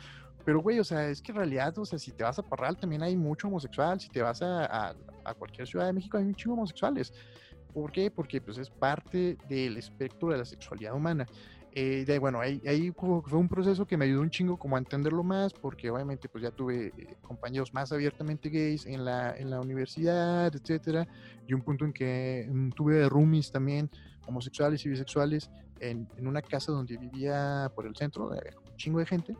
A: Pero, güey, o sea, es que en realidad, o sea, si te vas a Parral también hay mucho homosexual, si te vas a, a, a cualquier ciudad de México hay muchos homosexuales. ¿Por qué? Porque pues, es parte del espectro de la sexualidad humana. Eh, bueno, ahí, ahí, fue un proceso que me ayudó un chingo como a entenderlo más, porque obviamente pues ya tuve eh, compañeros más abiertamente gays en la, en la universidad, etcétera, y un punto en que mm, tuve roomies también homosexuales y bisexuales en, en, una casa donde vivía por el centro, había un chingo de gente,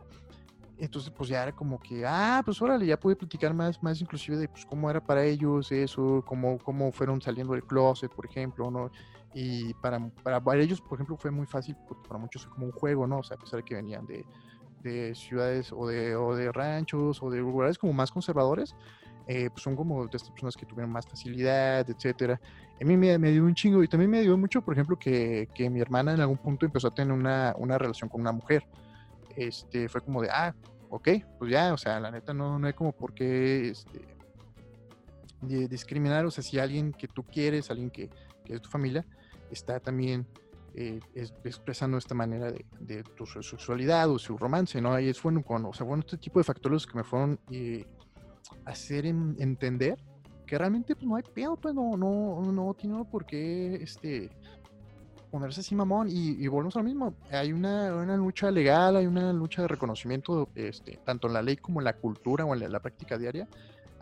A: entonces, pues ya era como que, ah, pues órale, ya pude platicar más, más inclusive de pues, cómo era para ellos eso, cómo, cómo fueron saliendo del closet, por ejemplo, ¿no? Y para, para, ellos, por ejemplo, fue muy fácil, porque para muchos fue como un juego, ¿no? O sea, a pesar de que venían de, de ciudades o de, o de ranchos o de lugares como más conservadores, eh, pues son como de estas personas que tuvieron más facilidad, etcétera. A mí me, me, dio un chingo y también me dio mucho, por ejemplo, que, que mi hermana en algún punto empezó a tener una, una relación con una mujer este, fue como de, ah, ok, pues ya, o sea, la neta no, no hay como por qué este, discriminar, o sea, si alguien que tú quieres, alguien que, que es tu familia, está también eh, expresando esta manera de, tu sexualidad o su romance, ¿no? Ahí es bueno, con, o sea, bueno, este tipo de factores que me fueron eh, hacer entender que realmente pues, no hay pedo, pues no, no, no tiene por qué este, ponerse así mamón y, volvemos a lo mismo. Hay una, una, lucha legal, hay una lucha de reconocimiento, este, tanto en la ley como en la cultura o en la práctica diaria,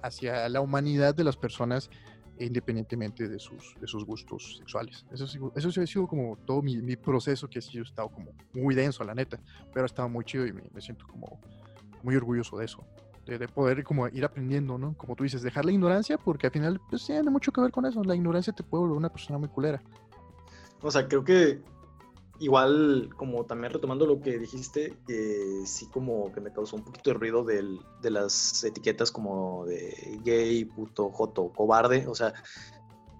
A: hacia la humanidad de las personas independientemente de sus, de sus gustos sexuales. Eso, eso ha sido como todo mi, mi proceso que ha sido estado como muy denso, la neta, pero ha estado muy chido y me, siento como muy orgulloso de eso, de, poder como ir aprendiendo, ¿no? Como tú dices, dejar la ignorancia, porque al final pues, tiene mucho que ver con eso, la ignorancia te puede volver una persona muy culera.
B: O sea, creo que igual, como también retomando lo que dijiste, eh, sí como que me causó un poquito de ruido del, de las etiquetas como de gay, puto, joto, cobarde. O sea,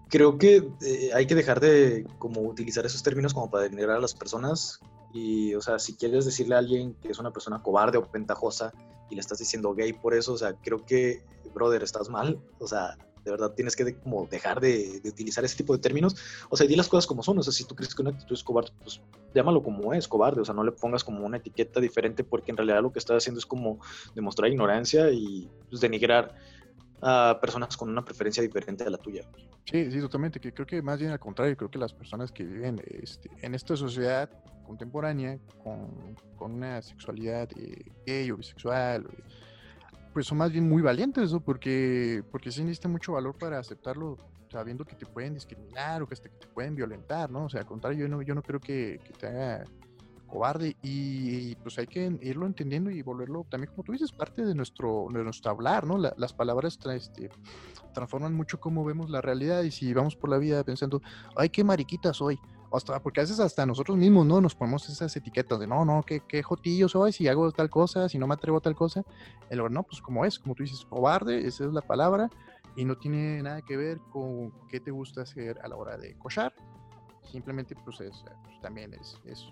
B: creo que eh, hay que dejar de como utilizar esos términos como para denigrar a las personas. Y, o sea, si quieres decirle a alguien que es una persona cobarde o ventajosa y le estás diciendo gay por eso, o sea, creo que, brother, estás mal. O sea, de verdad tienes que como dejar de, utilizar ese tipo de términos. O sea, di las cosas como son. O sea, si tú crees que una actitud es cobarde, pues llámalo como es, cobarde. O sea, no le pongas como una etiqueta diferente porque en realidad lo que estás haciendo es como demostrar ignorancia y pues, denigrar a personas con una preferencia diferente a la tuya.
A: Sí, sí, totalmente. Que creo que más bien al contrario, creo que las personas que viven este, en esta sociedad contemporánea con, con una sexualidad eh, gay o bisexual, pues son más bien muy valientes, ¿no? Porque, porque sí necesita mucho valor para aceptarlo, sabiendo que te pueden discriminar o que, te, pueden violentar, ¿no? O sea, al contrario, yo no, yo no creo que, te haga cobarde y, pues hay que irlo entendiendo y volverlo también, como tú dices, parte de nuestro, de nuestro hablar, ¿no? las palabras este, transforman mucho cómo vemos la realidad y si vamos por la vida pensando, ay, qué mariquita soy, hasta, porque a veces hasta nosotros mismos, ¿no? Nos ponemos esas etiquetas de, no, no, qué, qué jotillo soy si hago tal cosa, si no me atrevo a tal cosa. El no, pues como es, como tú dices, cobarde, esa es la palabra, y no tiene nada que ver con qué te gusta hacer a la hora de cochar. Simplemente, pues, es, pues, también es, es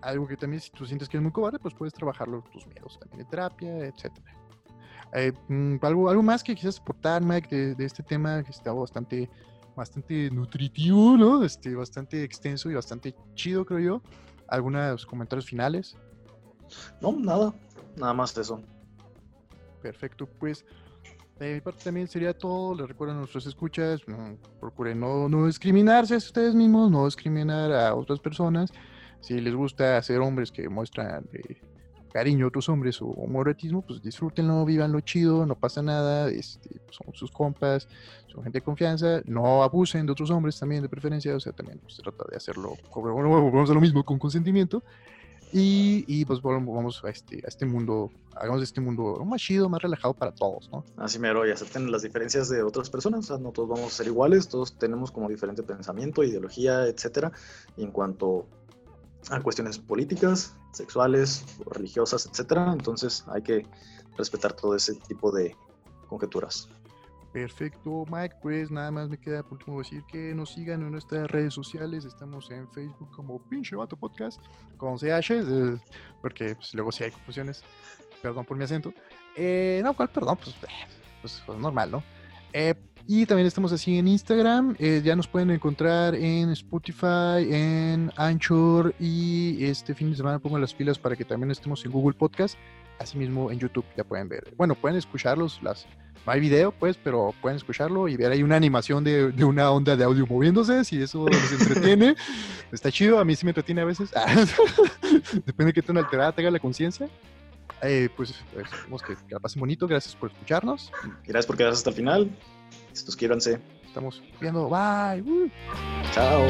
A: algo que también si tú sientes que es muy cobarde, pues puedes trabajarlo tus miedos también de terapia, etcétera. Eh, mm, algo, algo más que quisieras aportar, Mike, de, de este tema que está bastante bastante nutritivo, ¿no? Este, bastante extenso y bastante chido, creo yo. ¿Algunos comentarios finales?
B: No, nada, nada más de eso.
A: Perfecto, pues de mi parte también sería todo. Les recuerdo a nuestros escuchas, procuren no, no discriminarse a ustedes mismos, no discriminar a otras personas. Si les gusta hacer hombres que muestran eh, cariño a otros hombres o homoretismo, pues disfrútenlo, vivanlo chido, no pasa nada, este, son sus compas, son gente de confianza, no abusen de otros hombres también de preferencia, o sea, también pues, se trata de hacerlo, volvemos a lo mismo, con consentimiento. Y, y, pues vamos a este, a este mundo, hagamos este mundo más chido, más relajado para todos, ¿no?
B: Así mero, y acepten las diferencias de otras personas, o sea, no todos vamos a ser iguales, todos tenemos como diferente pensamiento, ideología, etcétera, y en cuanto a cuestiones políticas, sexuales, religiosas, etcétera. Entonces hay que respetar todo ese tipo de conjeturas.
A: Perfecto, Mike. Pues nada más me queda por último decir que nos sigan en nuestras redes sociales. Estamos en Facebook como Pinche Vato Podcast con CH, eh, porque pues, luego sí hay confusiones. Perdón por mi acento. Eh, no, ¿cuál? Perdón, pues, eh, pues, pues normal, ¿no? Eh, y también estamos así en Instagram. Eh, ya nos pueden encontrar en Spotify, en Anchor. Y este fin de semana pongo las pilas para que también estemos en Google Podcast. Asimismo en YouTube ya pueden ver. Bueno, pueden escucharlos. Las, no hay video, pues, pero pueden escucharlo y ver ahí una animación de, de una onda de audio moviéndose. Si eso les entretiene, está chido. A mí sí me entretiene a veces. Depende de qué tan alterada tenga la conciencia. Eh, pues esperemos que, que la pasen bonito. Gracias por escucharnos.
B: Gracias por quedarse hasta el final. Suscríbanse.
A: Estamos viendo. Bye.
B: Chao.